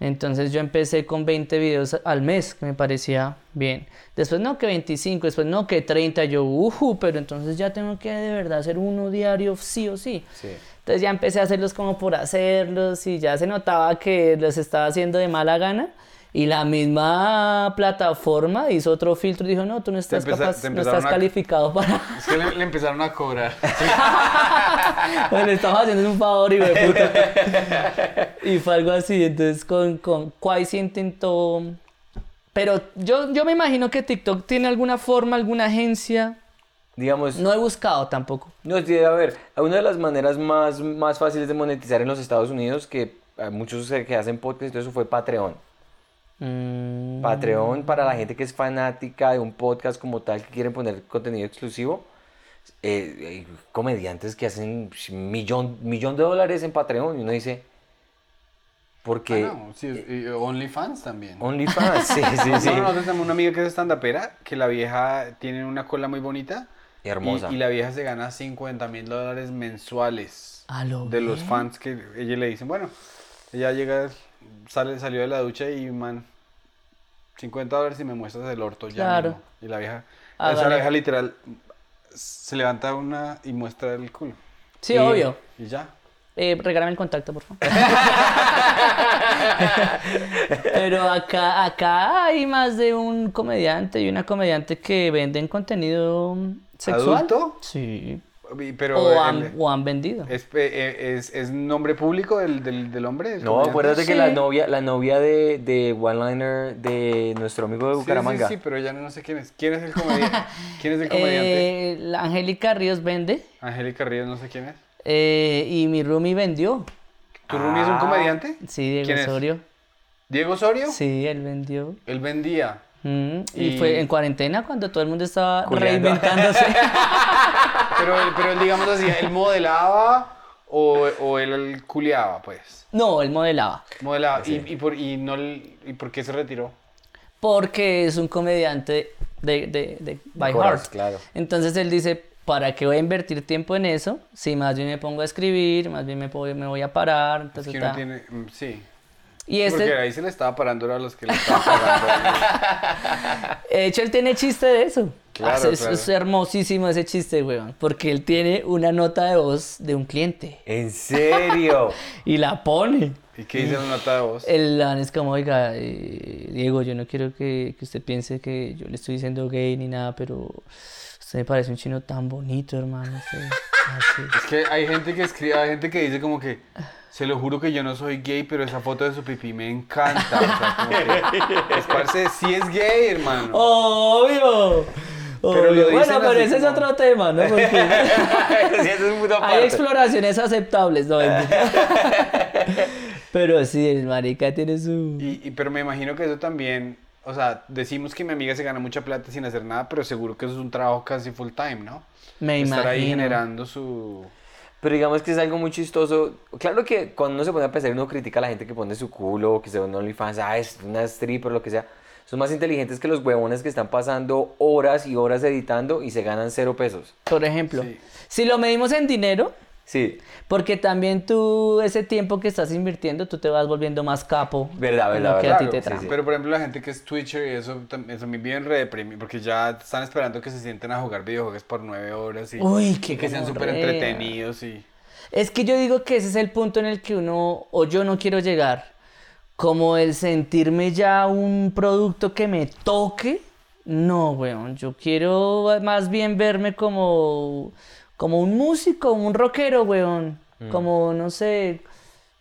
Entonces yo empecé con 20 videos al mes, que me parecía bien. Después no, que 25, después no, que 30. Yo, uhu, pero entonces ya tengo que de verdad hacer uno diario sí o sí. Sí. Entonces ya empecé a hacerlos como por hacerlos y ya se notaba que los estaba haciendo de mala gana. Y la misma plataforma hizo otro filtro y dijo, no, tú no estás, empeza- capaz, no estás a- calificado para... Es que le, le empezaron a cobrar. bueno, le estamos haciendo un favor, y puta. y fue algo así. Entonces con, con sí intentó... Pero yo, yo me imagino que TikTok tiene alguna forma, alguna agencia. Digamos, no, No he buscado tampoco. sí, a ver, una de las maneras más, más fáciles de monetizar en los Estados Unidos, que hay muchos que hacen podcast y todo eso, fue Patreon. Mm, Patreon para la gente que es fanática de un podcast como tal, que quieren poner contenido exclusivo. Eh, comediantes que hacen millón, millón de dólares en Patreon y uno dice, porque Ah, no, sí, OnlyFans también. OnlyFans, sí, sí, sí. No, nosotros tenemos una amiga que es estandapera, que la vieja tiene una cola muy bonita. Y hermosa. Y, y la vieja se gana 50 mil dólares mensuales. A lo de los fans que ella le dicen, bueno, ella llega, sale, salió de la ducha y man, 50 dólares y me muestras el orto ya Claro. mismo. Y la vieja, Ah, vale. vieja literal se levanta una y muestra el culo. Sí, Y- obvio. Y ya. Eh, regálame el contacto, por favor. Pero acá, acá hay más de un comediante y una comediante que venden contenido sexual. ¿Adulto? Sí. Pero O el- han, o han vendido. es, eh, es, es nombre público del, del, del hombre. del No, acuérdate que la novia, la novia de, de One Liner de nuestro amigo de Bucaramanga. Sí, sí, pero ya no, no sé quién es. ¿Quién es el comediante? ¿Quién es el comediante? Eh, la Angélica Ríos vende Angélica Ríos, no sé quién es. eh, y mi roomie vendió. ¿Tu roomie es un Ah. comediante? Sí, Diego ¿Quién es? Osorio. ¿Diego Osorio? Sí, él vendió. Él vendía. Mm, y, Y- fue en cuarentena cuando todo el mundo estaba reinventándose. Pero, él- pero él, digamos así, ¿él modelaba o, o él culeaba, pues? no, él modelaba. Modelaba. ¿Y, y, por, y, no, ¿Y por qué se retiró? Porque es un comediante de, de, de by heart. claro. Entonces él dice, ¿para qué voy a invertir tiempo en eso? Si más bien me pongo a escribir, más bien me, puedo- me voy a parar. Es Entonces, que uno tiene... mm, Sí. Y Porque este, ahí se le estaba parando a los que le estaban pagando. de hecho, él tiene chiste de eso. Claro, Ah, es, claro. es hermosísimo ese chiste, weón. Porque él tiene una nota de voz de un cliente ¿En serio? y la pone. ¿Y qué dice la nota de voz? El es como, oiga, eh, Diego, yo no quiero que, que usted piense que yo le estoy diciendo gay ni nada, pero usted me parece un chino tan bonito, hermano. usted- así". Es que hay gente que escribe, hay gente que dice como que... Se lo juro que yo no soy gay, pero esa foto de su pipí me encanta. O sea, como que... Pues, parce, sí es gay, hermano. ¡Obvio! Pero lo Bueno, pero ese es otro tema, ¿no? Porque Sí, eso es hay exploraciones aceptables, ¿no? pero sí, el marica tiene su... Y, y- pero me imagino que eso también o sea, decimos que mi amiga se gana mucha plata sin hacer nada, pero seguro que eso es un trabajo casi full time, ¿no? Me Estar ahí imagino. generando su... Pero digamos que es algo muy chistoso. Claro que cuando uno se pone a pensar, uno critica a la gente que pone su culo, que se ve un OnlyFans, ah, es una stripper, lo que sea. Son más inteligentes que los huevones que están pasando horas y horas editando y se ganan cero pesos. Por ejemplo, Sí. si lo medimos en dinero, Sí, porque también tú, ese tiempo que estás invirtiendo, tú te vas volviendo más capo. Verdad, verdad, lo que a ti te Sí. Pero por ejemplo la gente que es Twitcher y eso, eso me viene re deprimido, porque ya están esperando que se sienten a jugar videojuegos por nueve horas y, Uy, qué y que sean súper entretenidos y... Es que yo digo que ese es el punto en el que uno, o yo no quiero llegar, como el sentirme ya un producto que me toque. No, weón, yo quiero más bien verme como, como un músico, un rockero, weón. Como, no sé,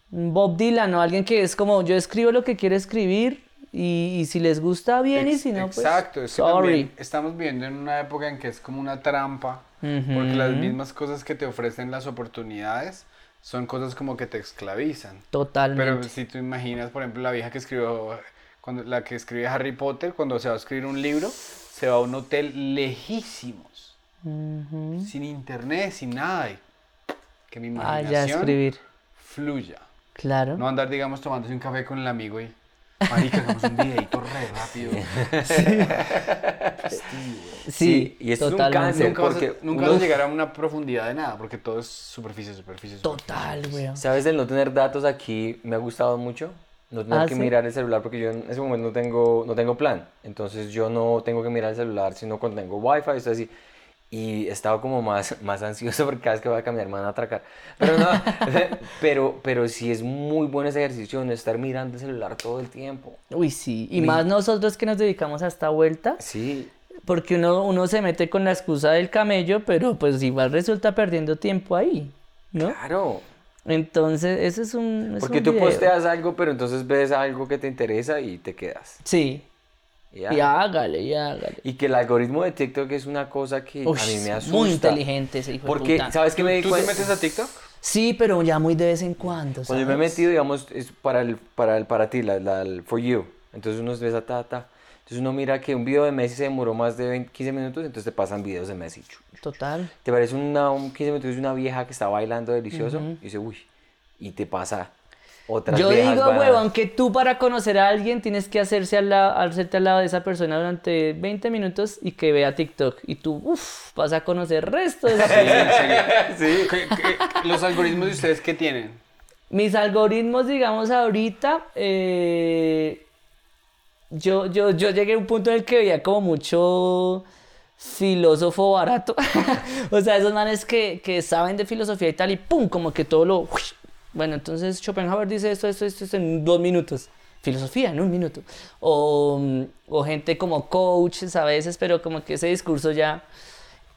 Bob Dylan o alguien que es como, yo escribo lo que quiero escribir y, y si les gusta bien y si no, pues, Exacto, es que sorry. también estamos viviendo en una época en que es como una trampa, porque las mismas cosas que te ofrecen las oportunidades son cosas como que te esclavizan. Totalmente. Pero si tú imaginas, por ejemplo, la vieja que escribió, cuando, la que escribe Harry Potter, cuando se va a escribir un libro, se va a un hotel lejísimos, Sin internet, sin nada. y que mi Ah, imaginación ya escribir. fluya. Claro. No andar, digamos, tomándose un café con el amigo y, marica, hagamos un videito re rápido. Sí, y esto es un totalmente. cáncer. Nunca, vas a, porque nunca uno- vas a llegar a una profundidad de nada, porque todo es superficie, superficie, superficie. Total, weón. ¿Sabes? El no tener datos aquí me ha gustado mucho. No tener Ah, que ¿sí? mirar el celular porque yo en ese momento no tengo, no tengo plan. Entonces yo no tengo que mirar el celular, sino cuando tengo wifi, esto así. Y he estado como más, más ansioso porque cada vez que voy a caminar me van a atracar. Pero no, pero, pero sí es muy buen ese ejercicio de no estar mirando el celular todo el tiempo. Uy, sí. Y más nosotros que nos dedicamos a esta vuelta, Sí, porque uno, uno se mete con la excusa del camello, pero pues igual resulta perdiendo tiempo ahí, ¿no? claro. Entonces, eso es un. es Porque un tú video. posteas algo, pero entonces ves algo que te interesa y te quedas. Sí. Y hágale, y hágale. Y que el algoritmo de TikTok es una cosa que Uy, a mí me asusta. muy inteligente ese hijo de Porque, puta. ¿sabes qué me di ¿Tú te metes a TikTok? Sí, pero ya muy de vez en cuando. Cuando yo me he metido, digamos, es para el, para el, para ti, la, la- el for you. Entonces uno ve esa ta, ta. Entonces uno mira que un video de Messi se demoró más de 20, 15 minutos, entonces te pasan videos de Messi. Total. Te parece una, un 15 minutos de una vieja que está bailando delicioso y dice, uy, y te pasa otras Yo digo, bananas. huevón, que tú para conocer a alguien tienes que hacerse al lado, hacerte al lado de esa persona durante 20 minutos y que vea TikTok. Y tú, uff, vas a conocer resto de esa persona. ¿Qué- qué- los algoritmos de ustedes qué tienen? Mis algoritmos, digamos, ahorita, eh, yo, yo, yo llegué a un punto en el que veía como mucho filósofo barato. o sea, esos manes que, que saben de filosofía y tal, y pum, como que todo lo. Bueno, entonces Schopenhauer dice esto, esto, esto, esto en dos minutos. Filosofía en un minuto. O, mm, o gente como coaches a veces, pero como que ese discurso ya.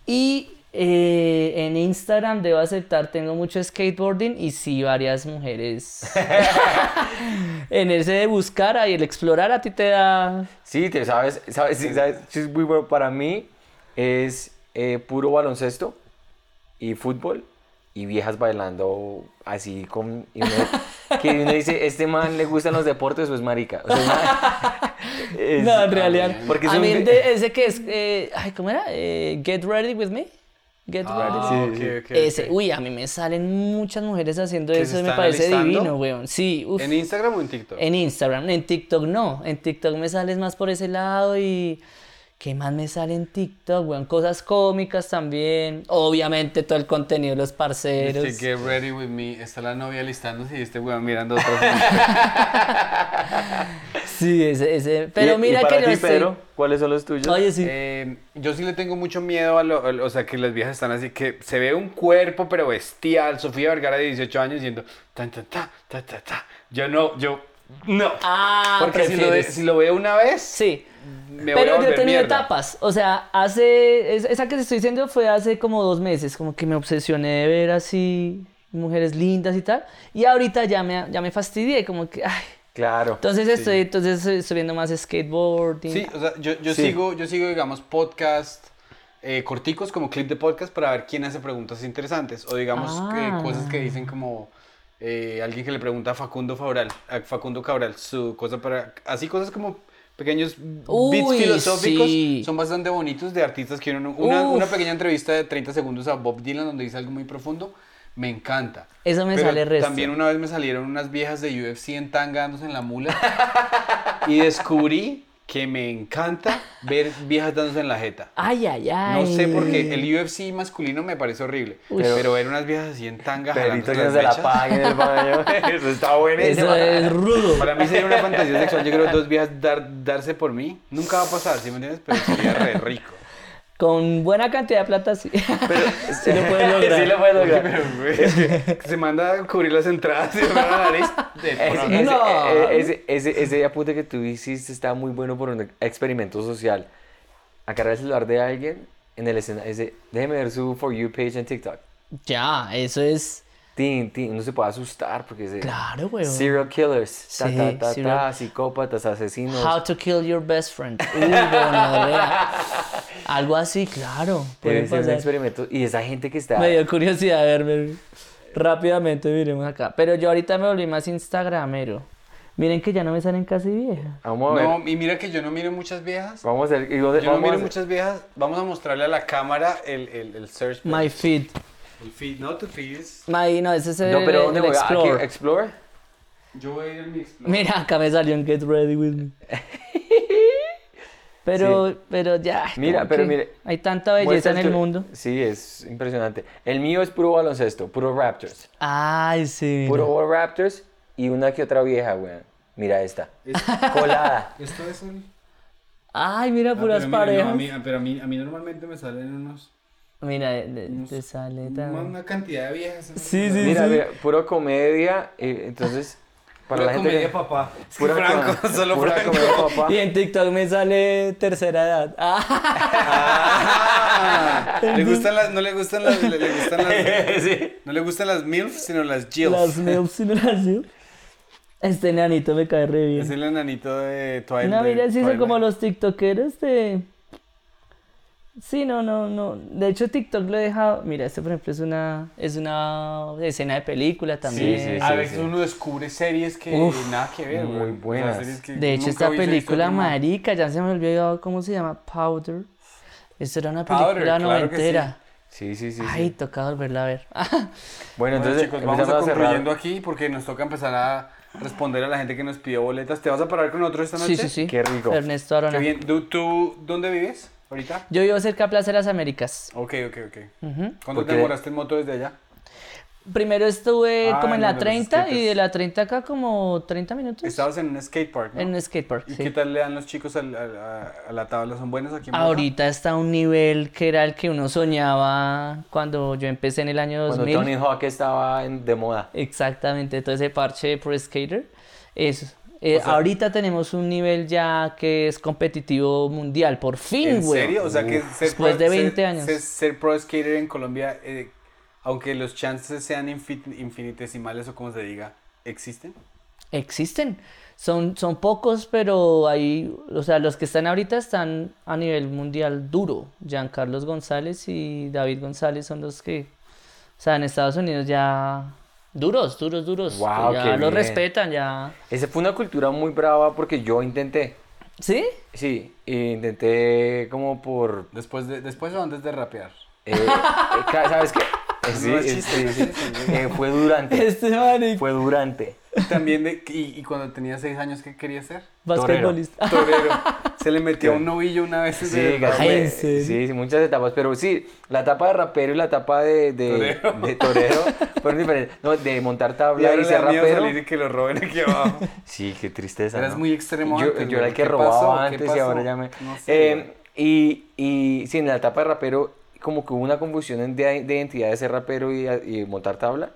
Y eh, en Instagram debo aceptar, tengo mucho skateboarding y sí varias mujeres. en ese de buscar y el explorar a ti te da... Sí, te sabes, sabes, sí, sabes, es muy bueno. Para mí es eh, puro baloncesto y fútbol y viejas bailando así con... y uno- que uno dice, este man le gustan los deportes o es marica. O sea, man- es- no, en realidad. Porque es a un mí de- ese que es... eh, ay, ¿cómo era? Eh, Get Ready With Me. Get Ready With Ah, Me. sí, ok, ok, Ese, uy, a mí me salen muchas mujeres haciendo ¿Que eso y me parece alistando? divino, weón. Sí, uf. ¿En Instagram o en TikTok? En Instagram, en TikTok no. En TikTok me sales más por ese lado y. ¿Qué más me sale en TikTok, weón? Cosas cómicas también. Obviamente todo el contenido de los parceros. Dice, get ready with me. Está la novia listándose y este weón mirando otro. Sí, ese, ese. Pero y- mira y para que ti, no. Pedro, ¿cuáles son los tuyos? Oye, sí. Eh, yo sí le tengo mucho miedo a lo, a lo- o sea, que las viejas están así, que se ve un cuerpo pero bestial. Sofía Vergara de 18 años diciendo, tan, tan, ta, ta, ta, ta. Yo no, yo, no. Ah, Porque si lo, de- prefieres. si lo veo una vez, Sí. Me voy a Pero yo he tenido mierda. etapas. O sea, hace. es- Esa que te estoy diciendo fue hace como dos meses. Como que me obsesioné de ver así mujeres lindas y tal. Y ahorita ya me, ya me fastidié. Como que. Ay. Claro. Entonces estoy, entonces estoy viendo más skateboarding. Sí, o sea, yo, yo Sí. sigo, yo sigo, digamos, podcast eh, corticos como clip de podcast para ver quién hace preguntas interesantes. O digamos, Ah. eh, cosas que dicen como eh, alguien que le pregunta a Facundo Cabral, a Facundo Cabral, su cosa para, así cosas como pequeños Uy, beats filosóficos. sí. Son bastante bonitos de artistas que uno, una, una pequeña entrevista de 30 segundos a Bob Dylan donde dice algo muy profundo. Me encanta. Eso me Pero sale resto. También una vez me salieron unas viejas de UFC en tanga dándose en la mula. y descubrí que me encanta ver viejas dándose en la jeta. Ay, ay, ay. No sé por qué. El UFC masculino me parece horrible. Uy. Pero ver unas viejas así en tanga Perrito jalándose que se la mechas, paga en el baño. Eso está buenísimo. Eso es rudo. Para mí sería una fantasía sexual. Yo creo dos viejas dar, darse por mí. Nunca va a pasar, ¿sí me entiendes? Pero sería re rico. Con buena cantidad de plata, sí. Pero Sí lo puedes lograr. Sí lo puedes lograr. se manda a cubrir las entradas y la nariz. Ese, No. ese, ese, ese apunte que tú hiciste está muy bueno por un experimento social. Agarrar el celular de alguien en el escenario. Déjeme ver su For You page en TikTok. Ya, eso es. Tin, tin, uno se puede asustar porque es Claro, weón. serial killers, ta, Sí, ta, ta, serial- ta, psicópatas, asesinos. How to kill your best friend. Uy, gonorrea. Algo así, claro. Puede Debe ser un experimento. Y esa gente que está. Me dio curiosidad verme. Rápidamente miremos acá. Pero yo ahorita me volví más instagramero. Miren que ya no me salen casi viejas. Vamos a ver. No, y mira que yo no miro muchas viejas. Vamos a ver. Yo no vamos miro muchas viejas. Vamos a mostrarle a la cámara el, el, el search. My feed. El feed, no tu feed. es- My, no, ese es el, No, pero ¿dónde el voy? Aquí, Explore. Explore. Yo voy a ir a mi Explore. Mira, acá me salió un Get Ready With Me. Pero, pero ya. Mira, pero mire, Hay tanta belleza en el tu- mundo. Sí, es impresionante. El mío es puro baloncesto, puro Raptors. Ay, sí. Puro mira. Raptors y una que otra vieja, weón. Mira esta. Colada. Esto es un... Ay, mira, puras parejas. pero a mí, a mí normalmente me salen unos... Mira, de- de- te sale tan- Una cantidad de viejas. Sí, sí, Mira, sí. mira, puro comedia. eh, entonces, para la gente. comedia, que- papá. Pura Franco, com- solo pura Franco. comedia, papá. Y en TikTok me sale tercera edad. Ah, Ah, le gustan las, no le gustan las, le, le gustan las, sí. no le gustan las MILFs, sino las GILFs. las milfs y no las milfs. Este nanito me cae re Es bien. el enanito de Twilight. No, mira, sí son como los tiktokeros de... Sí, no, no, no. De hecho, TikTok lo he dejado... Mira, este, por ejemplo, es una, es una escena de película también. sí, A sí, veces sí. uno descubre series que Uf, nada que ver, muy güey. O sea, buenas. series que De hecho, esta película otro marica, ya se me olvidó cómo se llama, Powder. Esta era una Powder, película claro que sí. noventera. Sí, sí, sí. sí. Ay, toca volverla a ver. Bueno, Bueno, entonces chicos, vamos a a concluyendo aquí porque nos toca empezar a responder a la gente que nos pidió boletas. ¿Te vas a parar con nosotros esta noche? sí, sí, sí. Qué rico. Ernesto Arona. Qué bien. ¿Tú, tú dónde vives ahorita? Yo vivo cerca de Plaza de las Américas. Ok, ok, ok. Ujú. ¿Cuánto ¿Por te demoraste en moto desde allá? Primero estuve Ah, como en la de los 30 y de la 30 acá como 30 minutos. Estabas en un skatepark, ¿no? En un skatepark, ¿Y sí. qué tal le dan los chicos al- al- a, a la tabla? ¿Son buenos aquí en? Ahorita está a un nivel que era el que uno soñaba cuando yo empecé en el año Cuando 2000. Tony Hawk estaba en- de moda. Exactamente, todo ese parche de Pro Skater. Eso. Eh, O sea- ahorita tenemos un nivel ya que es competitivo mundial, por fin, ¿En güey. serio? O sea que ser Después pro- de 20 ser- años. Ser, ser pro skater en Colombia, eh, aunque los chances sean infin- infinitesimales o como se diga, ¿existen? Existen. Son, son pocos, pero hay, o sea, los que están ahorita están a nivel mundial duro. Giancarlos González y David González son los que, o sea, en Estados Unidos ya duros, duros, duros. Guau, ya bien. respetan, ya. Esa fue una cultura muy brava porque yo intenté. ¿Sí? Sí, intenté como por... Después, de, después o antes de rapear. eh, eh, ¿Sabes qué? Sí, No es chiste, es. Eh, fue durante. Este. Fue durante. También, de, y, y cuando tenía seis años, ¿qué quería ser? Basquetbolista. Torero. Se le metió un novillo una vez. Sí, de- sí, sí, muchas etapas, pero sí, la etapa de rapero y la etapa de, de, Torero. de torero fueron diferentes. No, de montar Y tabla y le ser rapero. salir y que lo roben aquí abajo. Sí, qué tristeza. Eras ¿no? muy extremo Yo, antes, yo era el que ¿Qué robaba antes y ahora ya me. No sé, Eh, y, y sí, en la etapa de rapero, como que hubo una confusión de, de identidad de ser rapero y, y montar tabla.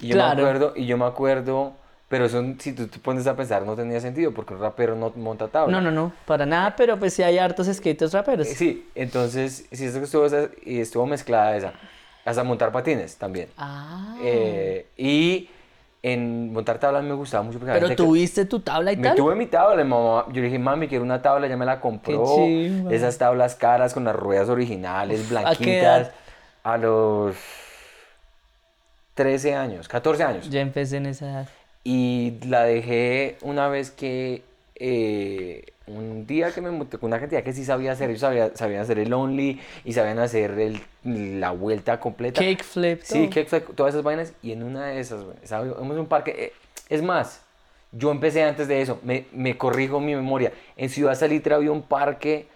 Y yo Claro. me acuerdo, y yo me acuerdo, pero eso, si tú te pones a pensar, no tenía sentido, porque un rapero no monta tabla. No, no, no, para nada, pero pues sí hay hartos skaters raperos. Eh, Sí, entonces, sí, eso que estuvo, estuvo mezclada esa. Hasta montar patines también. Ah. Eh, y en montar tabla me gustaba mucho porque pero que- tuviste tu tabla y Me tal. tuve mi tabla, mamá. Yo le dije, mami, quiero una tabla, ya me la compró. chimba. Esas tablas caras con las ruedas originales, qué blanquitas. A los 13 años, 14 años. Ya empecé en esa edad. Y la dejé una vez que eh, un día que me monté con una cantidad que sí sabía hacer, ellos sabía- sabían hacer el only y sabían hacer el- la vuelta completa. Cake flip. Sí, todo. cake flip, todas esas vainas. Y en una de esas, a un parque. eh, es más, yo empecé antes de eso, me, me corrijo mi memoria. En Ciudad Salitre había un parque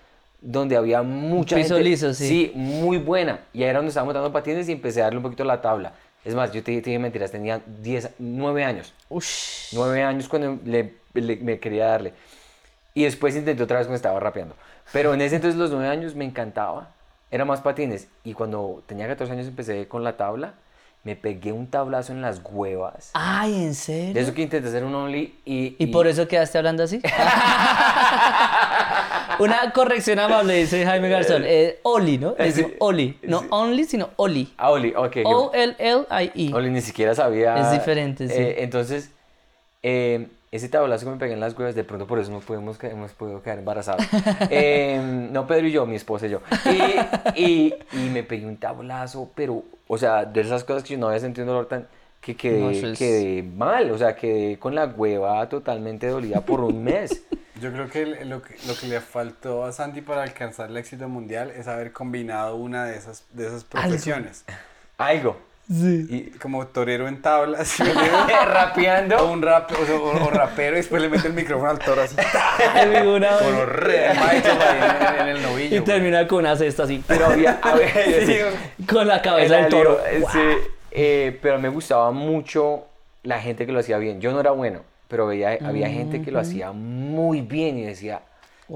donde había mucha piso gente. liso, sí. Sí, muy buena. Y ahí era donde estábamos dando patines y empecé a darle un poquito la tabla. Es más, yo te, te dije mentiras, tenía 10, 9 años. Ush. Nueve años cuando le- le- me quería darle. Y después intenté otra vez cuando estaba rapeando. Pero en ese entonces, los nueve años, me encantaba. Era más patines. Y cuando tenía 14 años empecé con la tabla. Me pegué un tablazo en las huevas. Ay, ¿en De serio? eso que intenté hacer un only y... ¿Y por eso quedaste hablando así? Una corrección amable, dice Jaime Garzón. Eh, Oli, ¿no? Le decimos Sí, Oli. No sí. only, sino Oli. Ah, Oli, ok. O-L-L-I-E. Oli ni siquiera sabía... Es diferente, sí. Eh, entonces, eh, ese tablazo que me pegué en las huevas, de pronto por eso no pudimos, hemos podido quedar embarazados. Eh, no, Pedro y yo, mi esposa y yo. Y, y, y me pegué un tablazo, pero, o sea, de esas cosas que yo no había sentido un dolor tan... Que quedé, No, eso es- quedé mal, o sea, quedé con la hueva totalmente dolida por un mes. Yo creo que lo, que lo que le faltó a Santi para alcanzar el éxito mundial es haber combinado una de esas, de esas profesiones. Algo. Sí. Y como torero en tablas, ¿sí me entiendes? o Rapeando. un rap, o, sea, o- o rapero y después le mete el micrófono al toro así. Una Con vez. los re Michael ahí en, en el novillo. Y güey. termina con una cesta así. Pero había, había- Sí, sí. Con la cabeza El del toro. sí, eh, pero me gustaba mucho la gente que lo hacía bien. Yo no era bueno, pero veía, había gente que lo hacía muy bien y decía...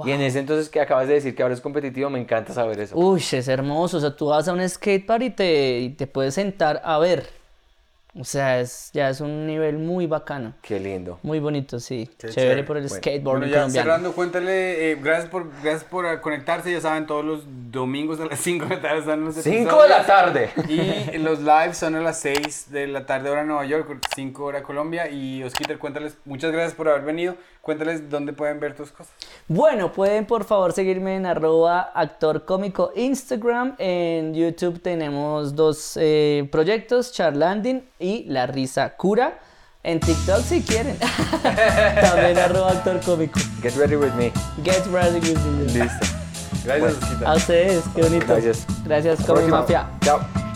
Y en ese entonces que acabas de decir que ahora es competitivo, me encanta saber eso. Uy, es hermoso. O sea, tú vas a un skatepark y te, y te puedes sentar a ver. O sea, es, ya es un nivel muy bacano. Qué lindo. Muy bonito, sí. Qué chévere, chévere. por el Bueno, skateboarding Bueno, ya colombiano. cerrando, cuéntale, eh, gracias, por, gracias por eh, conectarse, ya saben, todos los domingos a las 5 de la tarde están los Cinco de la tarde. Y los lives son a las 6 de la tarde hora Nueva York, 5 hora Colombia. Y Osquiter, cuéntales, muchas gracias por haber venido, cuéntales dónde pueden ver tus cosas. Bueno, pueden por favor seguirme en arroba actor cómico Instagram. En YouTube tenemos dos eh, proyectos, Charlanding y La Risa Cura. En TikTok si quieren. También arroba actor cómico. Get ready with me. Get ready with me. Listo. Gracias, Osquiter. A ustedes, qué bonito. Gracias. Gracias, Comic. Mafia. Chao.